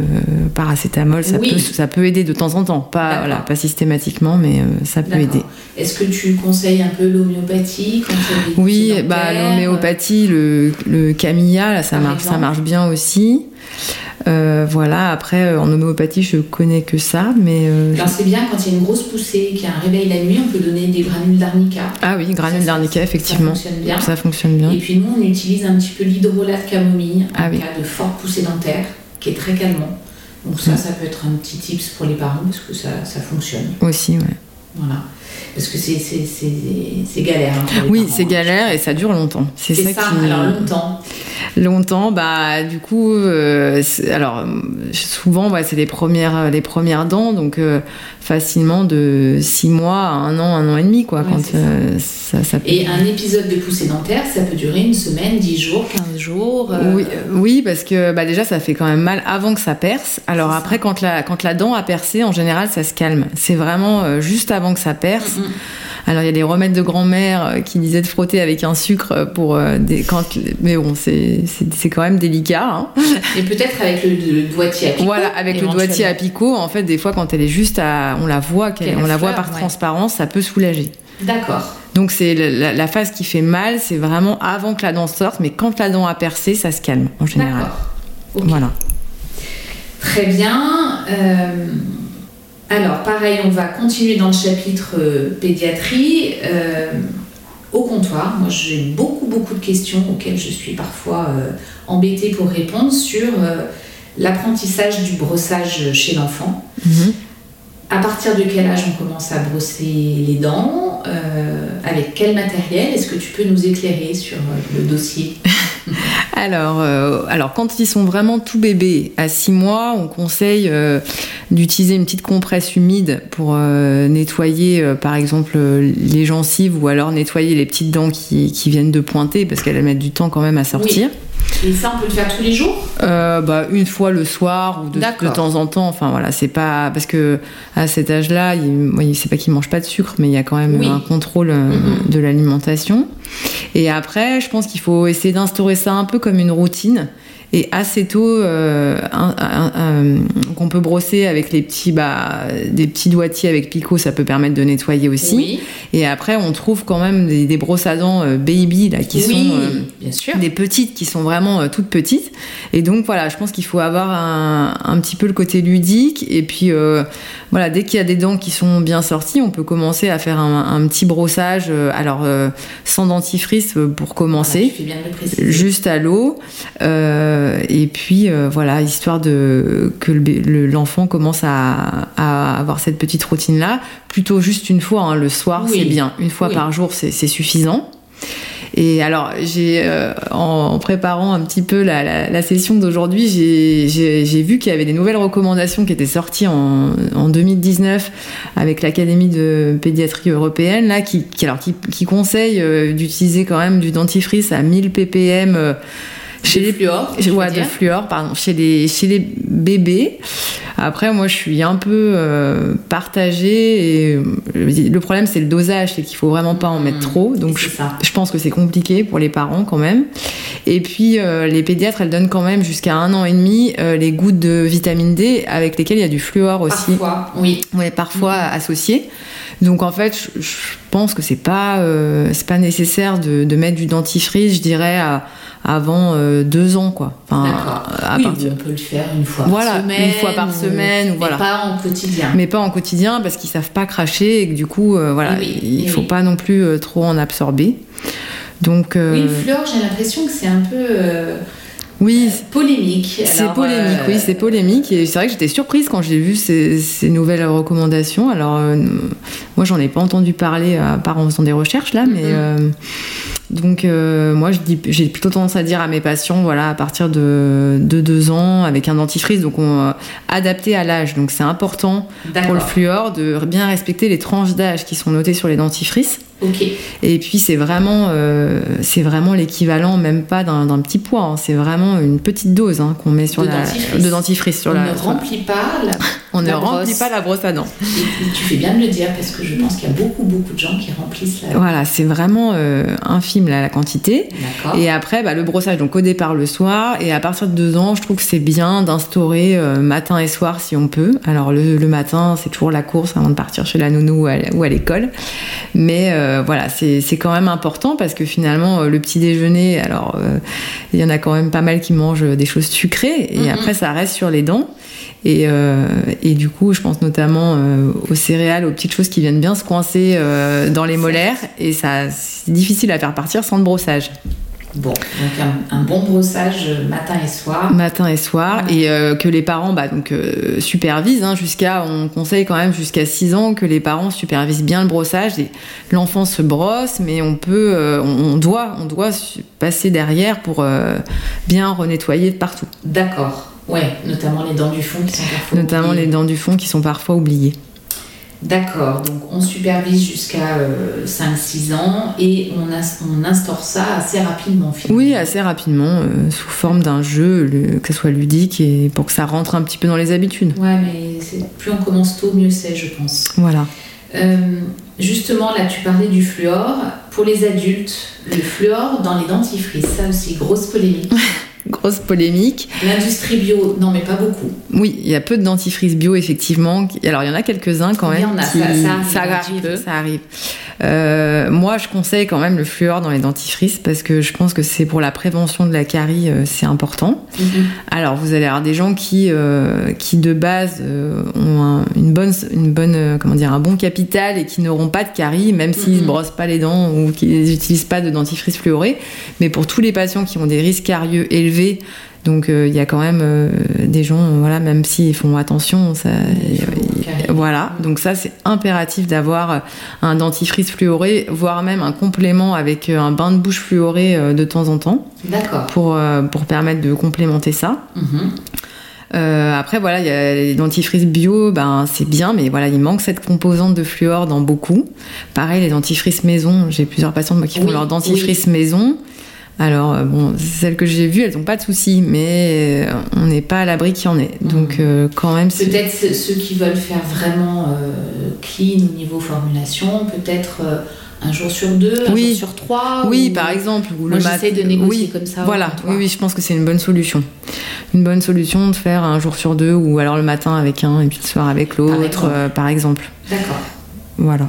paracétamol. Ça, Oui. peut, ça peut aider de temps en temps. Pas, D'accord. voilà, pas systématiquement, mais euh, ça peut aider. Est-ce que tu conseilles un peu l'homéopathie Oui, bah, l'homéopathie, le, le camilla, là, ça Par marche, ça exemple. marche bien aussi. Euh, voilà, après, euh, en homéopathie, je connais que ça, mais. euh, Alors c'est bien quand il y a une grosse poussée, qu'il y a un réveil la nuit, on peut donner des granules d'arnica. Ah oui, granule Ça, ça- d'arnica, effectivement. Ça fonctionne bien. Ça fonctionne bien. Et puis nous, on utilise un petit peu l'hydrolat de camomille en Ah oui. cas de forte poussée dentaire, qui est très calmant. Donc ça, Mm. ça peut être un petit tips pour les parents parce que ça, ça fonctionne. Aussi, ouais. Voilà. Parce que c'est, galère. hein, Oui, c'est hein. galère et ça dure longtemps. C'est ça, ça, qui. alors longtemps. longtemps, bah du coup, euh, alors souvent, ouais, c'est les premières, les premières dents, donc euh, facilement de 6 mois à un an, un an et demi, quoi. Ouais, quand ça. euh, ça, ça peut- Et un épisode de poussée dentaire, ça peut durer une semaine, 10 jours, 15 jours. Oui, oui, parce que bah, déjà ça fait quand même mal avant que ça perce. Alors après, quand la, quand la dent a percé, en général, ça se calme. C'est vraiment juste avant que ça perce. Alors il y a des remèdes de grand-mère euh, qui disaient de frotter avec un sucre pour euh, des quand mais bon c'est quand même délicat. hein. Et peut-être avec le, le doigtier à picot. Voilà, avec le doigtier à picot, en fait, des fois quand elle est juste à, on la voit, la par ouais. transparence, ça peut soulager. D'accord. Donc c'est la, phase qui fait mal, c'est vraiment avant que la dent sorte, mais quand la dent a percé, ça se calme en général. D'accord. Ok. Voilà. Très bien. Euh, alors, pareil, on va continuer dans le chapitre euh, pédiatrie. Euh, au comptoir, moi j'ai beaucoup, beaucoup de questions auxquelles je suis parfois euh, embêtée pour répondre sur l'apprentissage du brossage chez l'enfant. Mhm. À partir de quel âge on commence à brosser les dents Avec quel matériel? Est-ce que tu peux nous éclairer sur le dossier? Alors, euh, alors, quand ils sont vraiment tout bébés, à 6 mois, on conseille euh, d'utiliser une petite compresse humide pour euh, nettoyer, par exemple, les gencives ou alors nettoyer les petites dents qui viennent de pointer parce qu'elles mettent du temps quand même à sortir. Et ça, on peut le faire tous les jours Euh, bah, une fois le soir ou de, temps en temps. Enfin voilà, c'est pas parce que à cet âge-là, il, c'est pas qu'ils mangent pas de sucre, mais il y a quand même Oui. un contrôle euh, Mhm. de l'alimentation. Et après, je pense qu'il faut essayer d'instaurer ça un peu comme une routine. Et assez tôt, euh, un- un- un- qu'on peut brosser avec les petits, bah, des petits doigtiers avec picot, ça peut permettre de nettoyer aussi. Oui. Et après, on trouve quand même des, des brosses à dents euh, baby là qui oui, sont euh, bien sûr. des petites qui sont vraiment euh, toutes petites. Et donc voilà, je pense qu'il faut avoir un, petit peu le côté ludique. Et puis euh, voilà, dès qu'il y a des dents qui sont bien sorties, on peut commencer à faire un, petit brossage. euh, alors euh, sans dentifrice euh, pour commencer. bien de préciser. Juste à l'eau, Euh, et puis euh, voilà, histoire de que le bé- le- l'enfant commence à, à avoir cette petite routine là, plutôt juste une fois, hein, le soir Oui. c'est bien, une fois Oui. par jour c'est suffisant. Et alors, j'ai euh, en, préparant un petit peu la, la- la session d'aujourd'hui, j'ai- vu qu'il y avait des nouvelles recommandations qui étaient sorties en, en 2019 avec l'Académie de pédiatrie européenne, là, qui, qui, alors, qui, qui conseille euh, d'utiliser quand même du dentifrice à 1000 ppm euh, chez les fluor, Ouais, de fluor, pardon, chez les, chez les bébés. Après, moi, je suis un peu euh, partagée. Et euh, le problème, c'est le dosage, c'est qu'il faut vraiment pas en mettre Mmh. trop. Donc, je, pense que c'est compliqué pour les parents quand même. Et puis, euh, les pédiatres, elles donnent quand même jusqu'à un an et demi euh, les gouttes de vitamine D avec lesquelles il y a du fluor aussi. Parfois, oui. Ouais, parfois Mhm. associé. Donc en fait, je, pense que c'est pas euh, c'est pas nécessaire de, de mettre du dentifrice, je dirais à- avant euh, deux ans quoi. Enfin, à oui, partir- on peut le faire une fois Voilà, par semaine. une fois par semaine, mais voilà. pas en quotidien. mais pas en quotidien parce qu'ils savent pas cracher et que du coup euh, voilà, oui, il eh faut oui. pas non plus trop en absorber. Donc Oui, fluor, j'ai l'impression que c'est un peu oui, polémique. C'est polémique, euh, oui, c'est polémique. Et c'est vrai que j'étais surprise quand j'ai vu ces, ces nouvelles recommandations. Alors, euh, moi, j'en ai pas entendu parler, à part en faisant des recherches, là, mais. Mhm. euh, donc, euh, moi, je dis- j'ai plutôt tendance à dire à mes patients, voilà, à partir de, de deux ans, avec un dentifrice, donc on, euh, adapté à l'âge. Donc, c'est important pour le fluor de bien respecter les tranches d'âge qui sont notées sur les dentifrices. Et puis c'est vraiment, euh, c'est vraiment l'équivalent même pas d'un petit poids. hein. C'est vraiment une petite dose hein, qu'on met sur De la dentifrice. de dentifrice sur on la. ne remplit pas la. on ne remplit brosse. pas la brosse à dents. Et tu fais bien de le dire parce que je pense qu'il y a beaucoup, beaucoup de gens qui remplissent la. Voilà, c'est vraiment euh, infime là, la quantité. D'accord. Et après, bah, le brossage, donc au départ le soir, et à partir de deux ans, je trouve que c'est bien d'instaurer euh, matin et soir si on peut. Alors le, le matin, c'est toujours la course avant de partir chez la nounou ou à, l'école. Mais euh, voilà, c'est c'est quand même important parce que finalement, le petit déjeuner, alors euh, il y en a quand même pas mal qui mangent des choses sucrées, et après ça reste sur les dents. Et, euh, et du coup, je pense notamment euh, aux céréales, aux petites choses qui viennent bien se coincer euh, dans les molaires. Et ça, c'est difficile à faire partir sans le brossage. Bon, donc un, un bon brossage matin et soir. matin et soir et euh, que les parents bah, donc euh, supervisent hein, jusqu'à on conseille quand même jusqu'à 6 ans que les parents supervisent bien le brossage et l'enfant se brosse mais on peut euh, on, on doit on doit passer derrière pour euh, bien renettoyer de partout D'accord. Ouais, notamment les dents du fond qui sont parfois. notamment les oubliées. dents du fond qui sont parfois oubliées D'accord, donc on supervise jusqu'à euh, 5-6 ans et on, ins- on instaure ça assez rapidement finalement. oui assez rapidement euh, sous forme d'un jeu le- que ce soit ludique et pour que ça rentre un petit peu dans les habitudes Ouais, mais plus on commence tôt, mieux c'est, je pense. voilà Euh, justement, là, tu parlais du fluor. Pour les adultes, le fluor dans les dentifrices, ça aussi, grosse polémique. grosse polémique L'industrie bio, non, mais pas beaucoup. Oui, il y a peu de dentifrices bio, effectivement. Alors, il y en a quelques-uns quand Il y même. en a, qui- ça- ça arrive ça arrive. ça. Euh, moi, je conseille quand même le fluor dans les dentifrices parce que je pense que c'est pour la prévention de la carie, euh, c'est important. Alors, vous allez avoir des gens qui, euh, qui de base, ont un, une bonne, une bonne, comment dire, un bon capital et qui n'auront pas de carie, même s'ils ne Mhm. brossent pas les dents ou qu'ils n'utilisent pas de dentifrice fluoré. Mais pour tous les patients qui ont des risques carieux élevés, donc euh, il y a quand même euh, des gens, euh, voilà, même s'ils font attention, ça, voilà. Donc ça, c'est impératif d'avoir un dentifrice fluoré, voire même un complément avec euh, un bain de bouche fluoré euh, de temps en temps D'accord. pour, euh, pour permettre de complémenter ça. Mhm. Euh, après, voilà, il y a les dentifrices bio, ben, c'est bien, mais voilà, il manque cette composante de fluor dans beaucoup. Pareil, les dentifrices maison, j'ai plusieurs patients moi, qui font leur dentifrice maison. Alors, euh, bon, celles que j'ai vues, elles n'ont pas de soucis, mais euh, on n'est pas à l'abri qu'il y en ait. Donc, euh, quand même, c'est- Peut-être ceux- qui veulent faire vraiment euh, clean au niveau formulation, peut-être euh, un jour sur deux, un Oui. jour sur trois. Oui, ou- par exemple. Ou Moi, j'essaie de négocier oui, comme ça. Voilà, oui, oui, je pense que c'est une bonne solution. Une bonne solution de faire un jour sur deux, ou alors le matin avec un et puis le soir avec l'autre, par exemple. D'accord. Voilà.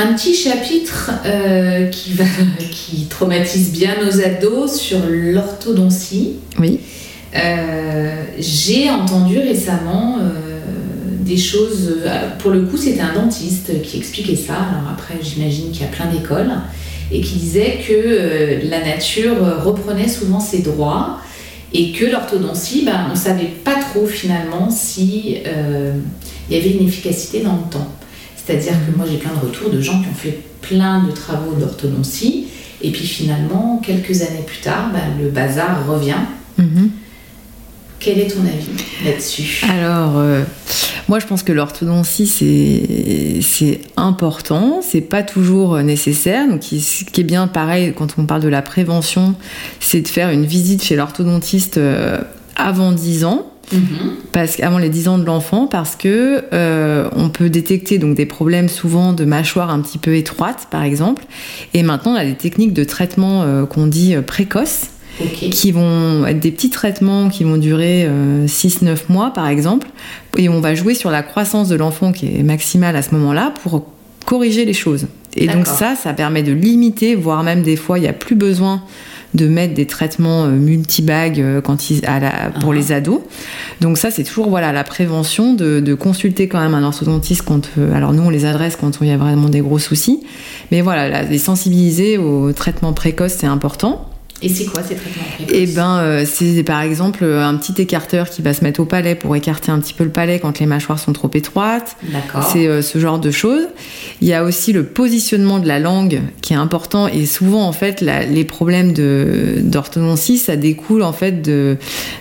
Un petit chapitre euh, qui, va, qui traumatise bien nos ados sur l'orthodontie. Oui. Euh, J'ai entendu récemment euh, des choses. Pour le coup, c'était un dentiste qui expliquait ça. Alors après, j'imagine qu'il y a plein d'écoles et qui disait que la nature reprenait souvent ses droits et que l'orthodontie, ben, on ne savait pas trop finalement si il y avait une efficacité dans le temps. C'est-à-dire que moi j'ai plein de retours de gens qui ont fait plein de travaux d'orthodontie et puis finalement quelques années plus tard, ben, le bazar revient. Mhm. Quel est ton avis là-dessus? Alors, euh, moi, je pense que l'orthodontie, c'est important, c'est pas toujours nécessaire. Donc, ce qui est bien, pareil, quand on parle de la prévention, c'est de faire une visite chez l'orthodontiste euh, avant 10 ans. Mhm. parce qu'avant les 10 ans de l'enfant parce que euh, on peut détecter donc des problèmes souvent de mâchoire un petit peu étroite par exemple. Et maintenant on a des techniques de traitement euh, qu'on dit euh, précoces qui vont être des petits traitements qui vont durer 6-9 mois par exemple. Et on va jouer sur la croissance de l'enfant qui est maximale à ce moment-là pour corriger les choses. Et donc ça ça permet de limiter voire même des fois il n'y a plus besoin de mettre des traitements euh, multibagues euh, quand ils, à la- pour Ah. les ados. Donc ça, c'est toujours voilà la prévention de, de consulter quand même un orthodontiste quand. euh, alors nous, on les adresse quand il y a vraiment des gros soucis. Mais voilà, les sensibiliser au traitement précoce, c'est important. Et c'est quoi ces traitements Et ben, euh, c'est par exemple euh, un petit écarteur qui va se mettre au palais pour écarter un petit peu le palais quand les mâchoires sont trop étroites. D'accord. C'est euh, ce genre de choses. Il y a aussi le positionnement de la langue qui est important et souvent en fait la- les problèmes d'orthodontie ça découle en fait de,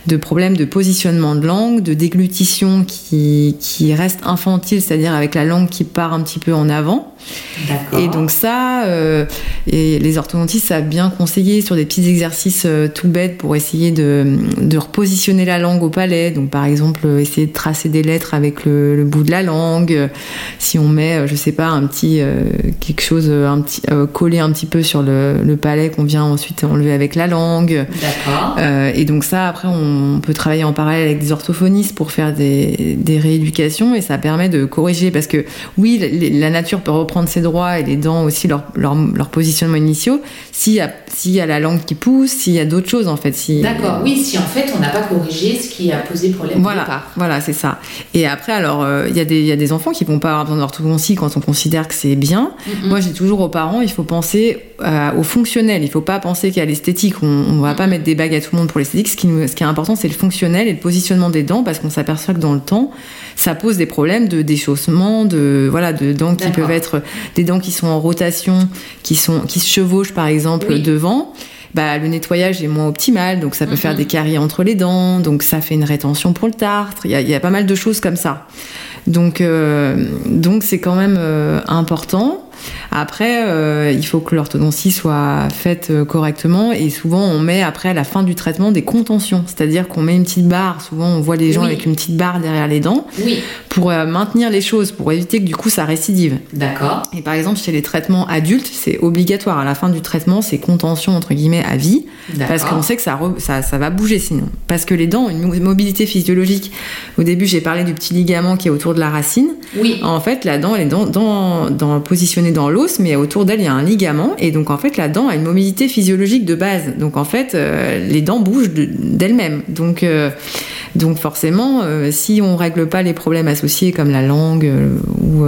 de problèmes de positionnement de langue, de déglutition qui, qui reste infantile, c'est-à-dire avec la langue qui part un petit peu en avant. Et donc ça, euh, et les orthodontistes savent bien conseiller sur des petits exercices euh, tout bêtes pour essayer de, de repositionner la langue au palais. Donc par exemple, essayer de tracer des lettres avec le, le bout de la langue. Si on met, euh, je sais pas, un petit euh, quelque chose, un petit collé un petit peu sur le, le palais qu'on vient ensuite enlever avec la langue. Et donc ça, après, on peut travailler en parallèle avec des orthophonistes pour faire des, des rééducations et ça permet de corriger parce que oui, la, la nature peut reprendre ses droits et les dents aussi leur, leur, leur positionnement initiaux s'il y, a- s'il y a la langue qui pousse, s'il y a d'autres choses en fait. Si, D'accord. Oui, si en fait on n'a pas corrigé ce qui a posé problème au Voilà, départ. voilà, c'est ça. Et après, alors, euh, il y, a des- il y a des enfants qui vont pas avoir besoin d'orthodontie quand on considère que c'est bien. Mhm. Moi, j'ai toujours aux parents, il faut penser euh, au fonctionnel. Il faut pas penser qu'à l'esthétique. On, on va pas mettre des bagues à tout le monde pour l'esthétique. Ce qui, nous- ce qui est important, c'est le fonctionnel et le positionnement des dents, parce qu'on s'aperçoit que dans le temps, ça pose des problèmes de déchaussement, de voilà, de dents qui peuvent être des dents qui sont en rotation, qui sont qui se chevauchent par exemple Oui. devant. Bah, le nettoyage est moins optimal, donc ça peut Mhm. faire des caries entre les dents, donc ça fait une rétention pour le tartre. Il y a, y a pas mal de choses comme ça. Donc, euh, donc c'est quand même euh, important. Après, euh, il faut que l'orthodontie soit faite euh, correctement et souvent on met après à la fin du traitement des contentions, c'est-à-dire qu'on met une petite barre. Souvent on voit les gens Oui. avec une petite barre derrière les dents Oui, pour euh, maintenir les choses, pour éviter que du coup ça récidive. d'accord. Et par exemple chez les traitements adultes, c'est obligatoire à la fin du traitement, c'est contention entre guillemets à vie. Parce qu'on sait que ça, re- ça, ça va bouger sinon. Parce que les dents ont une mo- mobilité physiologique. Au début, j'ai parlé du petit ligament qui est autour de la racine. Oui, En fait, la dent, elle est dans, dans, dans- positionnée dans l'os, mais autour d'elle, il y a un ligament. Et donc, en fait, la dent a une mobilité physiologique de base. Donc, en fait, euh, les dents bougent de- d'elles-mêmes. Donc, euh, donc, forcément, euh, si on règle pas les problèmes associés comme la langue ou,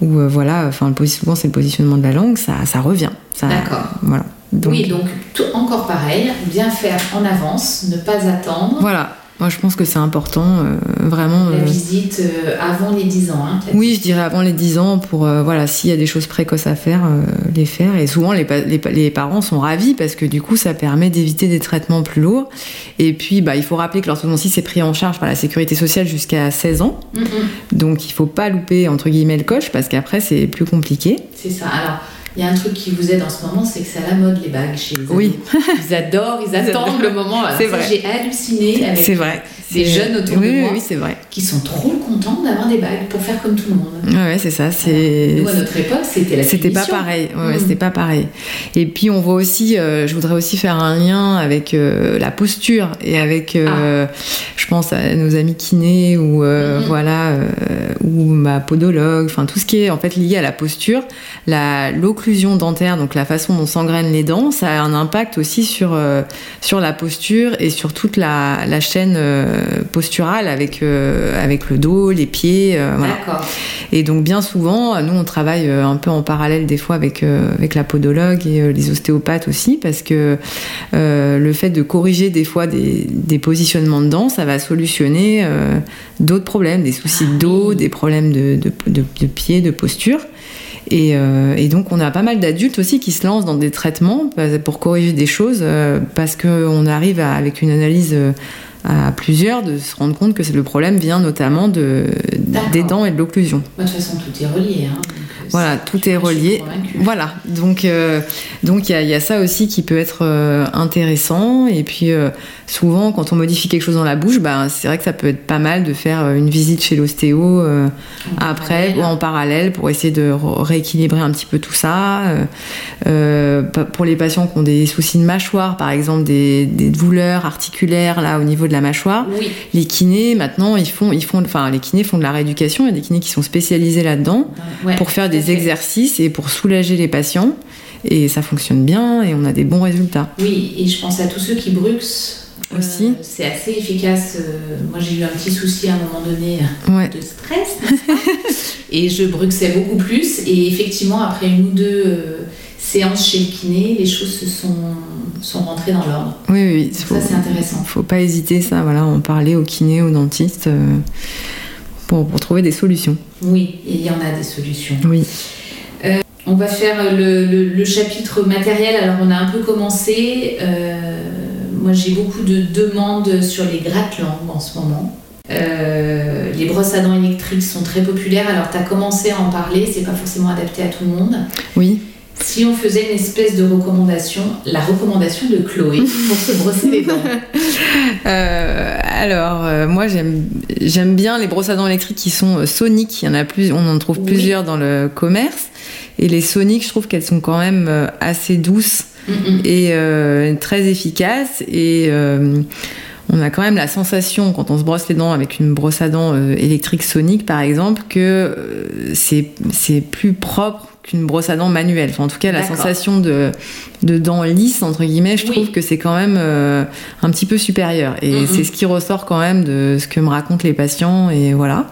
ou voilà, enfin, souvent, c'est le positionnement de la langue, ça, ça revient. D'accord. Voilà. Donc, oui, donc tout, encore pareil, bien faire en avance, ne pas attendre. Voilà, moi je pense que c'est important, euh, vraiment. La euh, visite euh, avant les 10 ans. Hein, oui, je dirais avant les 10 ans pour, euh, voilà, s'il y a des choses précoces à faire, les faire. Et souvent, les, pa- les, pa- les parents sont ravis parce que du coup, ça permet d'éviter des traitements plus lourds. Et puis, bah, il faut rappeler que l'orthodontie, c'est pris en charge par la sécurité sociale jusqu'à 16 ans. Mm, Donc, il faut pas louper, entre guillemets, le coche parce qu'après, c'est plus compliqué. c'est ça. Alors, il y a un truc qui vous aide en ce moment, c'est que c'est à la mode les bagues chez les Oui. Ils adorent, ils attendent le moment. C'est vrai. J'ai halluciné avec vrai. des jeunes autour oui, de moi Oui, c'est vrai. qui sont trop contents d'avoir des bagues pour faire comme tout le monde. Ouais, c'est ça. C'est. Nous, à notre époque, c'était la C'était pas pareil. Ouais, Mm. c'était pas pareil. Et puis on voit aussi, euh, je voudrais aussi faire un lien avec euh, la posture et avec, euh, je pense à nos amis kinés ou Mhm. voilà ou ma podologue, enfin tout ce qui est en fait lié à la posture, la l'occlusion dentaire, donc la façon dont s'engrènent les dents, ça a un impact aussi sur euh, sur la posture et sur toute la, la chaîne euh, posturale avec euh, avec le dos, les pieds, voilà. Et donc bien souvent, nous on travaille un peu en parallèle des fois avec, avec la podologue et les ostéopathes aussi, parce que le fait de corriger des fois des, des positionnements de dents, ça va solutionner d'autres problèmes, des soucis de dos, des problèmes de, de, de, de pied, de posture. Et, euh, et donc on a pas mal d'adultes aussi qui se lancent dans des traitements pour corriger des choses, euh, parce qu'on arrive à- avec une analyse euh, à plusieurs de se rendre compte que le problème vient notamment de, des dents et de l'occlusion. Moi, de toute façon, tout est relié. Hein, Voilà, tout est relié. Voilà, donc euh, donc il y, a- il y a ça aussi qui peut être euh, intéressant. Et puis euh, souvent, quand on modifie quelque chose dans la bouche, ben, c'est vrai que ça peut être pas mal de faire une visite chez l'ostéo après parallèle. ou en parallèle pour essayer de re- rééquilibrer un petit peu tout ça. Pour les patients qui ont des soucis de mâchoire, par exemple des, des douleurs articulaires là au niveau de la mâchoire, Oui, les kinés maintenant ils font ils font enfin les kinés font de la rééducation. Il y a des kinés qui sont spécialisés là-dedans ouais, pour faire à des exercices et pour soulager les patients. Et ça fonctionne bien et on a des bons résultats. Oui, et je pense à tous ceux qui bruxent. Euh, Aussi. c'est assez efficace. Euh, moi, j'ai eu un petit souci à un moment donné Ouais. de stress, et je bruxais beaucoup plus. Et effectivement, après une ou deux euh, séances chez le kiné, les choses se sont, sont rentrées dans l'ordre. Oui, oui, Faut, ça, c'est intéressant. faut pas hésiter, ça, voilà, en parler au kiné, au dentiste, euh, pour, pour trouver des solutions. Oui, et il y en a des solutions. Oui. On va faire le, le- le chapitre matériel. Alors, on a un peu commencé. Euh, moi, j'ai beaucoup de demandes sur les gratte-langues en ce moment. Euh, les brosses à dents électriques sont très populaires. Alors, tu as commencé à en parler. C'est pas forcément adapté à tout le monde. Oui. Si on faisait une espèce de recommandation, la recommandation de Chloé pour se brosser les dents. Euh, alors, euh, moi, j'aime bien les brosses à dents électriques qui sont euh, soniques. Il y en a plus, on en trouve Oui. plusieurs dans le commerce. Et les soniques, je trouve qu'elles sont quand même assez douces Mm, mm. et euh, très efficace et on a quand même la sensation quand on se brosse les dents avec une brosse à dents électrique sonique par exemple que c'est plus propre qu'une brosse à dents manuelle. Enfin, en tout cas, la sensation de, de dents lisses, entre guillemets, je Oui. trouve que c'est quand même euh, un petit peu supérieur. Et Mhm. c'est ce qui ressort quand même de ce que me racontent les patients. Et voilà.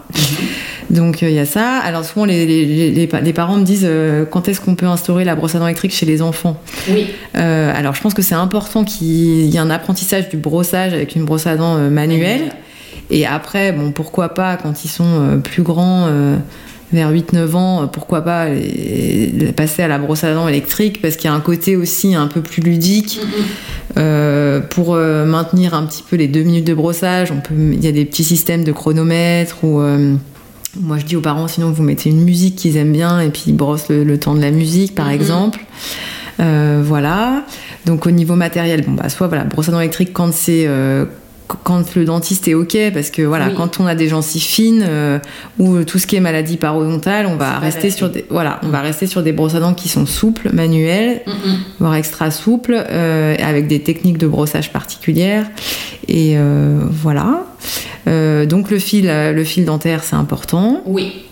Donc il y a ça. Alors souvent les, les, les, les parents me disent euh, quand est-ce qu'on peut instaurer la brosse à dents électrique chez les enfants? Oui. Euh, alors je pense que c'est important qu'il y ait un apprentissage du brossage avec une brosse à dents euh, manuelle. Et après, bon, pourquoi pas quand ils sont euh, plus grands, euh, vers 8-9 ans, euh, pourquoi pas les- les passer à la brosse à dents électrique parce qu'il y a un côté aussi un peu plus ludique. Euh, pour euh, maintenir un petit peu les deux minutes de brossage, on peut, il y a des petits systèmes de chronomètre ou euh, moi je dis aux parents sinon vous mettez une musique qu'ils aiment bien et puis ils brossent le, le temps de la musique par Mhm. exemple. Voilà. Donc au niveau matériel, bon bah soit voilà brosse à dents électrique quand c'est quand le dentiste est ok parce que voilà Oui. quand on a des gencives fines euh, ou tout ce qui est maladie parodontale on va rester sur des voilà on va rester sur des brosses à dents qui sont souples manuelles Mm, mm. voire extra souple, euh, avec des techniques de brossage particulières. Et euh, voilà. Donc le fil, le fil dentaire, c'est important. Oui.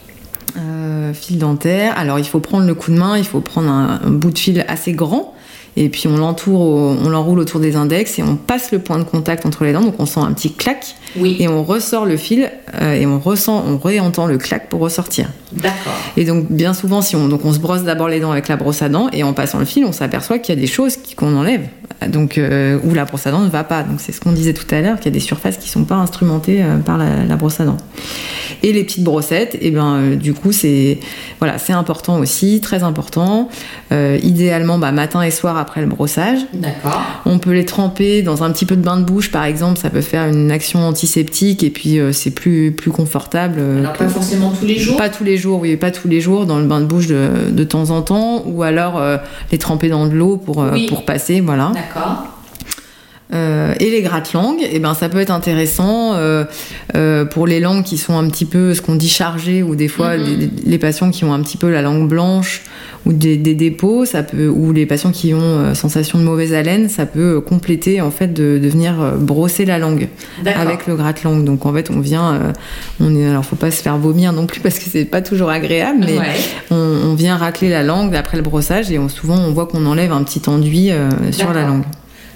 Fil dentaire. Alors il faut prendre le coup de main, il faut prendre un, un bout de fil assez grand. Et puis on l'entoure, on l'enroule autour des index et on passe le point de contact entre les dents. Donc on sent un petit clac Oui. et on ressort le fil euh, et on ressent, on réentend le clac pour ressortir. D'accord. Et donc, bien souvent, si on, donc on se brosse d'abord les dents avec la brosse à dents et en passant le fil, on s'aperçoit qu'il y a des choses qu'on enlève, donc euh, où la brosse à dents ne va pas. Donc, c'est ce qu'on disait tout à l'heure, qu'il y a des surfaces qui sont pas instrumentées euh, par la, la brosse à dents. Et les petites brossettes, et ben, euh, du coup, c'est voilà, c'est important aussi, très important. Euh, idéalement, bah, matin et soir après le brossage. D'accord. On peut les tremper dans un petit peu de bain de bouche, par exemple, ça peut faire une action antiseptique et puis c'est plus plus confortable. Alors pas forcément tous les jours. pas tous les jours, oui, pas tous les jours, dans le bain de bouche de, de temps en temps, ou alors les tremper dans de l'eau pour, Oui. pour passer, voilà. D'accord. Call. Euh, et les gratte-langues, eh ben, ça peut être intéressant euh, euh, pour les langues qui sont un petit peu, ce qu'on dit chargées, ou des fois Mhm. les, les patients qui ont un petit peu la langue blanche ou des, des dépôts, ça peut, ou les patients qui ont sensation de mauvaise haleine, ça peut compléter en fait de, de venir brosser la langue avec le gratte-langue. Donc en fait, on vient, on est, alors faut pas se faire vomir non plus parce que c'est pas toujours agréable, mais Ouais. on, on vient racler la langue après le brossage et on, souvent on voit qu'on enlève un petit enduit sur la langue.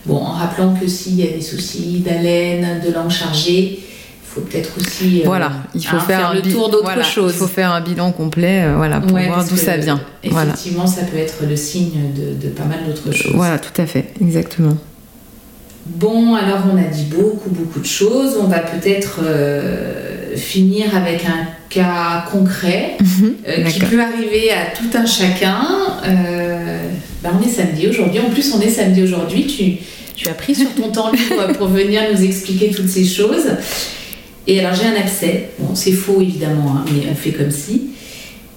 Bon, en rappelant que s'il y a des soucis d'haleine, de langue chargée, il faut peut-être aussi euh, voilà, il faut hein, faire, le tour d'autre voilà, chose. Il faut faire un bilan complet, euh, voilà, pour Ouais, voir d'où ça vient. Voilà. Effectivement, ça peut être le signe de, de pas mal d'autres choses. Voilà, tout à fait, exactement. Bon, alors on a dit beaucoup, beaucoup de choses. On va peut-être euh, finir avec un cas concret euh, qui peut arriver à tout un chacun. Euh, ben, on est samedi aujourd'hui. En plus, on est samedi aujourd'hui. Tu, tu as pris sur ton temps libre pour venir nous expliquer toutes ces choses. Et alors, j'ai un abcès. Bon, c'est faux évidemment, hein, mais on fait comme si.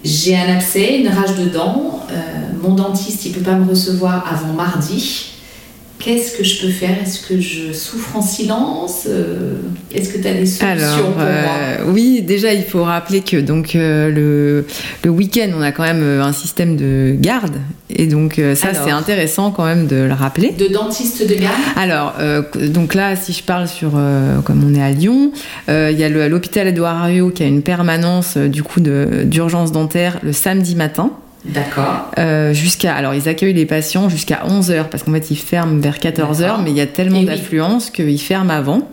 J'ai un abcès, une rage de dents. Euh, mon dentiste, il peut pas me recevoir avant mardi. Qu'est-ce que je peux faire? Est-ce que je souffre en silence? Euh, Est-ce que tu as des solutions Alors, pour moi? euh, oui, déjà, il faut rappeler que donc euh, le, le week-end, on a quand même un système de garde, et donc euh, ça, c'est intéressant quand même de le rappeler. De dentiste de garde? Alors, donc là, si je parle sur, comme on est à Lyon, il y a l'hôpital Édouard Herriot qui a une permanence du coup d'urgence dentaire le samedi matin. D'accord. euh, jusqu'à alors ils accueillent les patients jusqu'à 11h parce qu'en fait ils ferment vers 14h D'accord. mais il y a tellement oui. d'affluence qu'ils ferment avant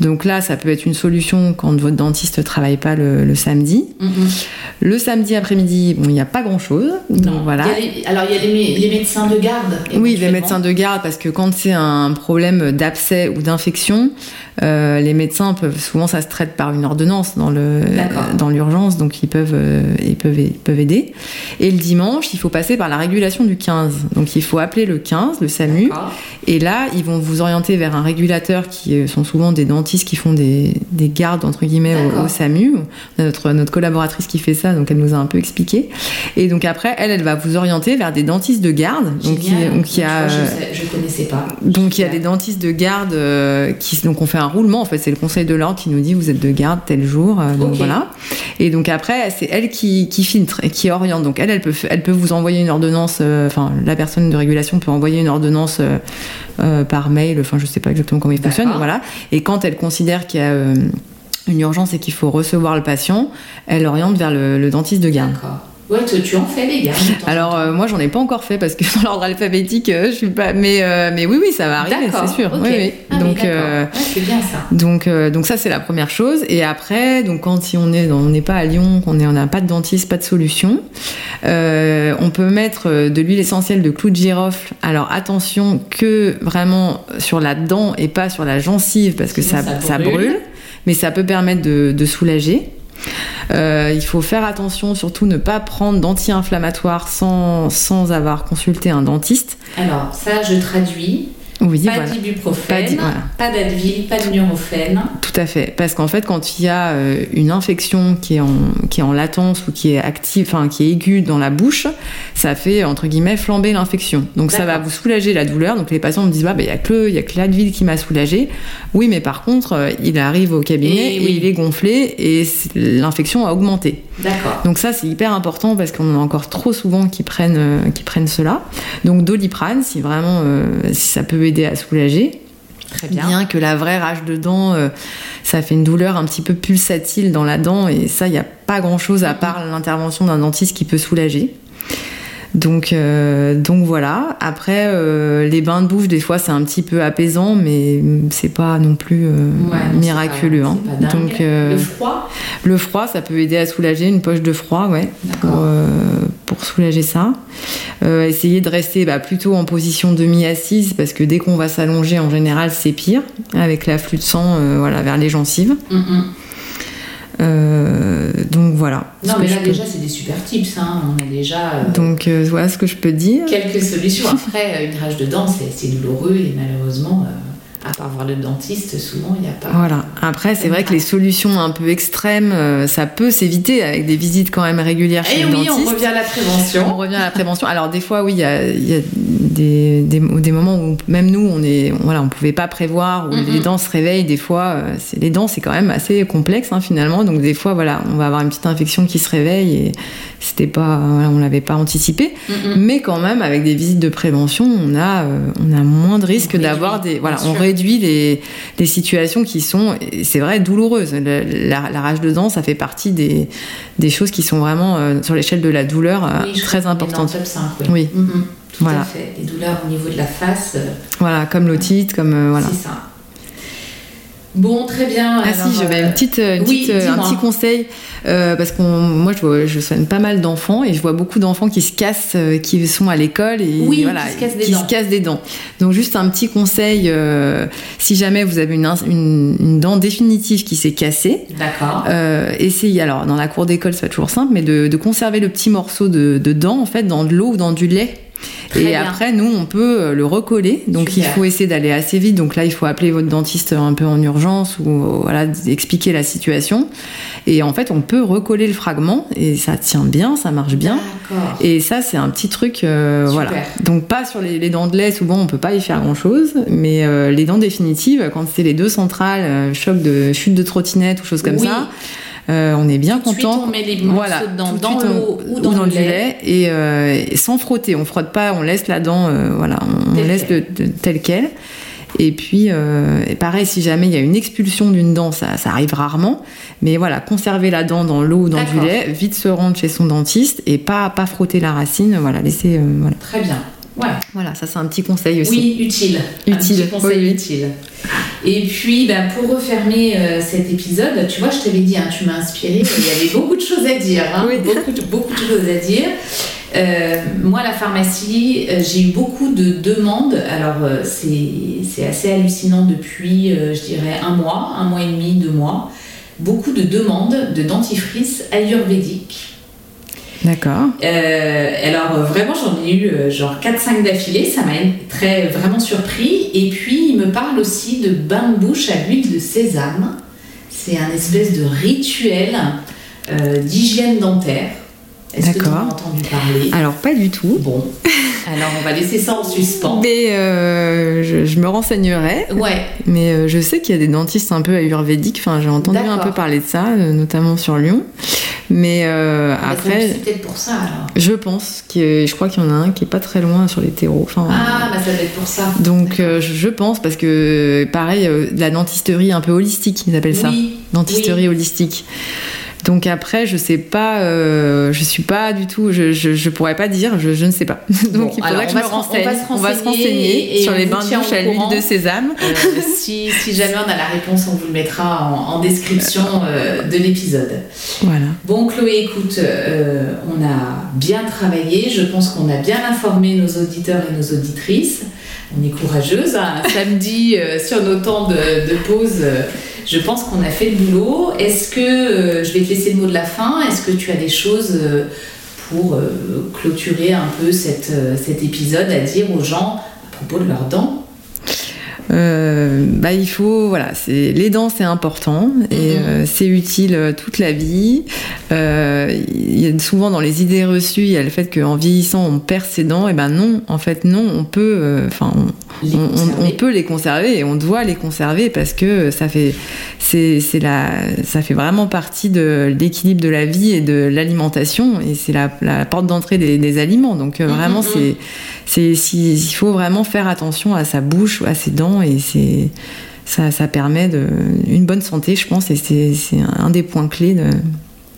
donc là ça peut être une solution quand votre dentiste travaille pas le, le samedi Mhm. le samedi après-midi bon il n'y a pas grand chose donc Non. voilà Il les- alors, il y a les, mé- les médecins de garde. oui, les médecins de garde, parce que quand c'est un problème d'abcès ou d'infection, euh, les médecins peuvent souvent ça se traite par une ordonnance dans le dans l'urgence, donc ils peuvent euh, ils peuvent ils peuvent aider. Et le dimanche, il faut passer par la régulation du 15, donc il faut appeler le 15, le SAMU, et là ils vont vous orienter vers un régulateur qui euh, sont souvent des dentistes qui font des, des gardes entre guillemets au, SAMU. On a notre notre collaboratrice qui fait ça, donc elle nous a un peu expliqué. Et donc après, elle, elle va vous orienter vers des dentistes de garde, donc il y a je, sais- je connaissais pas. donc il y a des dentistes de garde euh, qui donc on fait un roulement en fait. C'est le conseil de l'ordre qui nous dit vous êtes de garde tel jour euh, donc voilà. Et donc après c'est elle qui, qui filtre et qui oriente. Donc elle elle peut elle peut vous envoyer une ordonnance euh, enfin la personne de régulation peut envoyer une ordonnance euh, euh, par mail enfin je sais pas exactement comment il fonctionne voilà. Et quand elle considère qu'il y a une urgence et qu'il faut recevoir le patient elle oriente vers le, le dentiste de garde. D'accord. Ouais, tu, tu en fais les gars. Alors euh, moi j'en ai pas encore fait parce que dans l'ordre alphabétique euh, je suis pas mais euh, mais oui oui ça va arriver c'est sûr. Oui, oui. Ah donc Ouais, c'est bien ça. donc donc ça c'est la première chose. Et après donc quand si on est dans- on n'est pas à Lyon qu'on est on n'a pas de dentiste pas de solution on peut mettre de l'huile essentielle de clou de girofle. Alors attention que vraiment sur la dent et pas sur la gencive parce que Sinon, ça, ça ça brûle. brûle. Mais ça peut permettre de, de soulager euh, il faut faire attention, surtout ne pas prendre d'anti-inflammatoires sans, sans avoir consulté un dentiste. Alors, ça, je traduis. Oui, pas voilà. d'ibuprofène, Pas d'i- voilà. pas d'Advil, pas de. Tout à fait. Parce qu'en fait, quand il y a euh, une infection qui est, en, qui est en latence ou qui est active, enfin qui est aiguë dans la bouche, ça fait entre guillemets flamber l'infection. Donc ça va vous soulager la douleur. Donc les patients me disent bah il y a que il y a que l'Advil qui m'a soulagé. Oui, mais par contre, euh, il arrive au cabinet Et et, oui. il est gonflé et l'infection a augmenté. D'accord. Donc ça c'est hyper important parce qu'on en a encore trop souvent qui prennent euh, qui prennent cela. Donc doliprane si vraiment euh, si ça peut aider à soulager. Très bien. que la vraie rage de dents, euh, ça fait une douleur un petit peu pulsatile dans la dent et ça, il n'y a pas grand-chose à part l'intervention d'un dentiste qui peut soulager. Donc, euh, donc voilà. Après, euh, les bains de bouche, des fois, c'est un petit peu apaisant, mais c'est pas non plus euh, Ouais, miraculeux. hein. Donc, Le froid, le froid, ça peut aider à soulager une poche de froid, ouais, pour, soulager ça. Essayer de rester bah, plutôt en position demi-assise parce que dès qu'on va s'allonger, en général, c'est pire avec l'afflux de sang voilà, vers les gencives. Mm, mm. Euh, donc voilà. Non, mais là, peux- déjà, c'est des super tips. Hein. On a déjà euh, Donc euh, voilà ce que je peux dire. quelques solutions. Après, une rage de dents, c'est douloureux et malheureusement, à part voir le dentiste, souvent, il n'y a pas. Voilà. Après, c'est vrai que les solutions un peu extrêmes, euh, ça peut s'éviter avec des visites quand même régulières chez Et le Eh oui, dentiste. on revient à la On prévention. revient à la prévention. Alors des fois, oui, il y a, il y a des, des, des moments où même nous, on est, voilà, on pouvait pas prévoir, où les dents se réveillent. Des fois, euh, c'est, les dents, c'est quand même assez complexe hein, finalement. Donc des fois, voilà, on va avoir une petite infection qui se réveille et c'était pas, voilà, on l'avait pas anticipé. Mm. Mais quand même, avec des visites de prévention, on a, euh, on a moins de risques réduit, d'avoir des, voilà, on. Réduit les, les situations qui sont, c'est vrai, douloureuses. Le- la, la rage de dents, ça fait partie des, des choses qui sont vraiment euh, sur l'échelle de la douleur euh, Oui, très importantes. top 5, oui. Oui. Mm, mm. Tout Voilà. à fait. Les douleurs au niveau de la face, euh, Voilà, comme l'otite, comme voilà. c'est ça. Bon, très bien. Ah alors, si, j'avais euh, une petite, une oui, petite, un petit conseil euh, parce qu'on, moi je, vois, je soigne pas mal d'enfants et je vois beaucoup d'enfants qui se cassent, euh, qui sont à l'école et Oui, voilà, qui se cassent des qui dents. se cassent des dents. Donc juste un petit conseil, euh, si jamais vous avez une, ins- une, une dent définitive qui s'est cassée, D'accord. essayez alors dans la cour d'école c'est pas toujours simple, mais de, de conserver le petit morceau de, de dent en fait dans de l'eau ou dans du lait. Très et bien. après, nous, on peut euh, le recoller. Donc, il faut essayer d'aller assez vite. Donc là, il faut appeler votre dentiste un peu en urgence ou euh, voilà, expliquer la situation. Et en fait, on peut recoller le fragment et ça tient bien, ça marche bien. Et ça, c'est un petit truc, euh, voilà. Donc pas sur les, les dents de lait, souvent on peut pas y faire grand chose, mais euh, les dents définitives, quand c'est les deux centrales, choc de chute de trottinette ou choses comme Oui. ça, euh, on est bien content. on met les Voilà, de dents tout de dans suite, on- l'eau ou dans, le du lait. lait et, euh, et sans frotter. On frotte pas, on laisse la dent, euh, voilà, on laisse le, de- tel quel. Et puis, euh, et pareil, si jamais il y a une expulsion d'une dent, ça, ça arrive rarement. Mais voilà, conserver la dent dans l'eau ou dans du lait, vite se rendre chez son dentiste et pas, pas frotter la racine. Voilà, laisser. euh, voilà. Très bien. Ouais. voilà, ça c'est un petit conseil aussi. Oui, utile. Un Utile, petit conseil oui, oui. utile. Et puis, ben, pour refermer euh, cet épisode, tu vois, je t'avais dit, hein, tu m'as inspiré, il y avait beaucoup de choses à dire. hein, Oui. beaucoup, de, beaucoup de choses à dire. Euh, moi, la pharmacie, euh, j'ai eu beaucoup de demandes. Alors, c'est assez hallucinant depuis, je dirais, un mois, un mois et demi, deux mois. Beaucoup de demandes de dentifrice ayurvédique. D'accord. Euh, alors euh, vraiment j'en ai eu euh, genre 4-5 d'affilée, ça m'a très vraiment surpris. Et puis il me parle aussi de bain de bouche à l'huile de sésame. C'est un espèce de rituel euh, d'hygiène dentaire. Est-ce que tu as D'accord. entendu parler? Alors pas du tout. Bon, alors on va laisser ça en suspens. Mais euh, je, je me renseignerai. Ouais, Mais je sais qu'il y a des dentistes un peu ayurvédiques. Enfin, j'ai entendu un peu parler de ça, notamment sur Lyon. Mais euh, après, c'est peut-être pour ça alors. je pense que je crois qu'il y en a un qui est pas très loin sur les terreaux. Enfin, Ah, bah ça doit être pour ça. donc euh, je pense parce que pareil, euh, la dentisterie un peu holistique, ils appellent ça. Oui, Dentisterie holistique. Donc après, je sais pas, euh, je suis pas du tout, je, je, je pourrais pas dire, je, je ne sais pas. Donc Bon, il faudra que je me on renseigne. va se On va se renseigner et sur les bains de douche à l'huile de sésame. Euh, si, si jamais on a la réponse, on vous le mettra en, en description euh, de l'épisode. Voilà. Bon Chloé, écoute, euh, on a bien travaillé, je pense qu'on a bien informé nos auditeurs et nos auditrices. On est courageuse, hein. un samedi euh, sur nos temps de, de pause, euh, je pense qu'on a fait le boulot. Est-ce que, euh, je vais te laisser le mot de la fin, est-ce que tu as des choses euh, pour euh, clôturer un peu cette, cet épisode à dire aux gens à propos de leurs dents? Bah, il faut, voilà, c'est les dents, c'est important et Mhm. c'est utile toute la vie. Il y a souvent dans les idées reçues, il y a le fait qu'en vieillissant, on perd ses dents. Et ben non, en fait, non, on peut, enfin, on, peut les conserver et on doit les conserver parce que ça fait, c'est, c'est la, ça fait vraiment partie de l'équilibre de la vie et de l'alimentation et c'est la, la porte d'entrée des, des aliments. Donc euh, Mhm, vraiment, mhm. c'est, c'est, si- il faut vraiment faire attention à sa bouche, à ses dents et c'est, ça, ça permet de, une bonne santé, je pense, et c'est, c'est un des points clés de,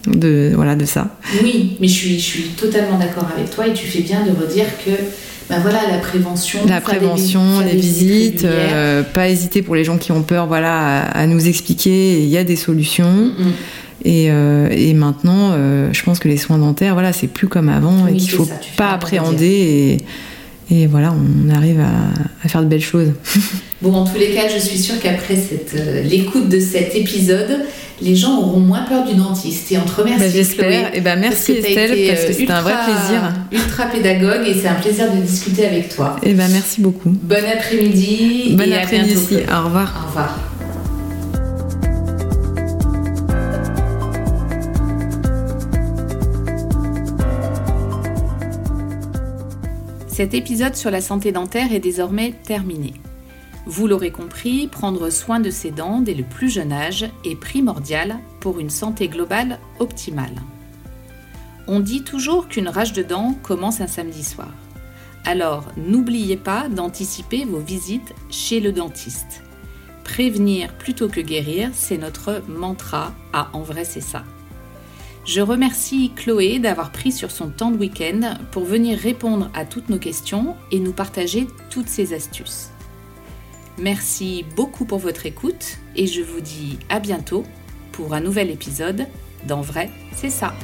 de, voilà, de ça. Oui, mais je suis, je suis totalement d'accord avec toi et tu fais bien de redire que ben voilà, la prévention, La des prévention, les visites, euh, pas hésiter pour les gens qui ont peur, voilà, à, à nous expliquer. Il y a des solutions. Mm, mm. Et, euh, et maintenant, euh, je pense que les soins dentaires, voilà, c'est plus comme avant Oui, et qu'il faut ça, pas appréhender. Et, et voilà, on arrive à, à faire de belles choses. Bon, en tous les cas, je suis sûre qu'après euh, l'écoute de cet épisode, les gens auront moins peur du dentiste. Et on te remercie, Bah, J'espère. Et ben merci parce que t'as Estelle, été, parce que euh, c'était un vrai plaisir. Ultra pédagogue et c'est un plaisir de discuter avec toi. Et ben merci beaucoup. Bon après-midi. Bon après-midi. Au revoir. Au revoir. Cet épisode sur la santé dentaire est désormais terminé. Vous l'aurez compris, prendre soin de ses dents dès le plus jeune âge est primordial pour une santé globale optimale. On dit toujours qu'une rage de dents commence un samedi soir. Alors n'oubliez pas d'anticiper vos visites chez le dentiste. Prévenir plutôt que guérir, c'est notre mantra à En vrai c'est ça. Je remercie Chloé d'avoir pris sur son temps de week-end pour venir répondre à toutes nos questions et nous partager toutes ses astuces. Merci beaucoup pour votre écoute et je vous dis à bientôt pour un nouvel épisode d'En vrai c'est ça.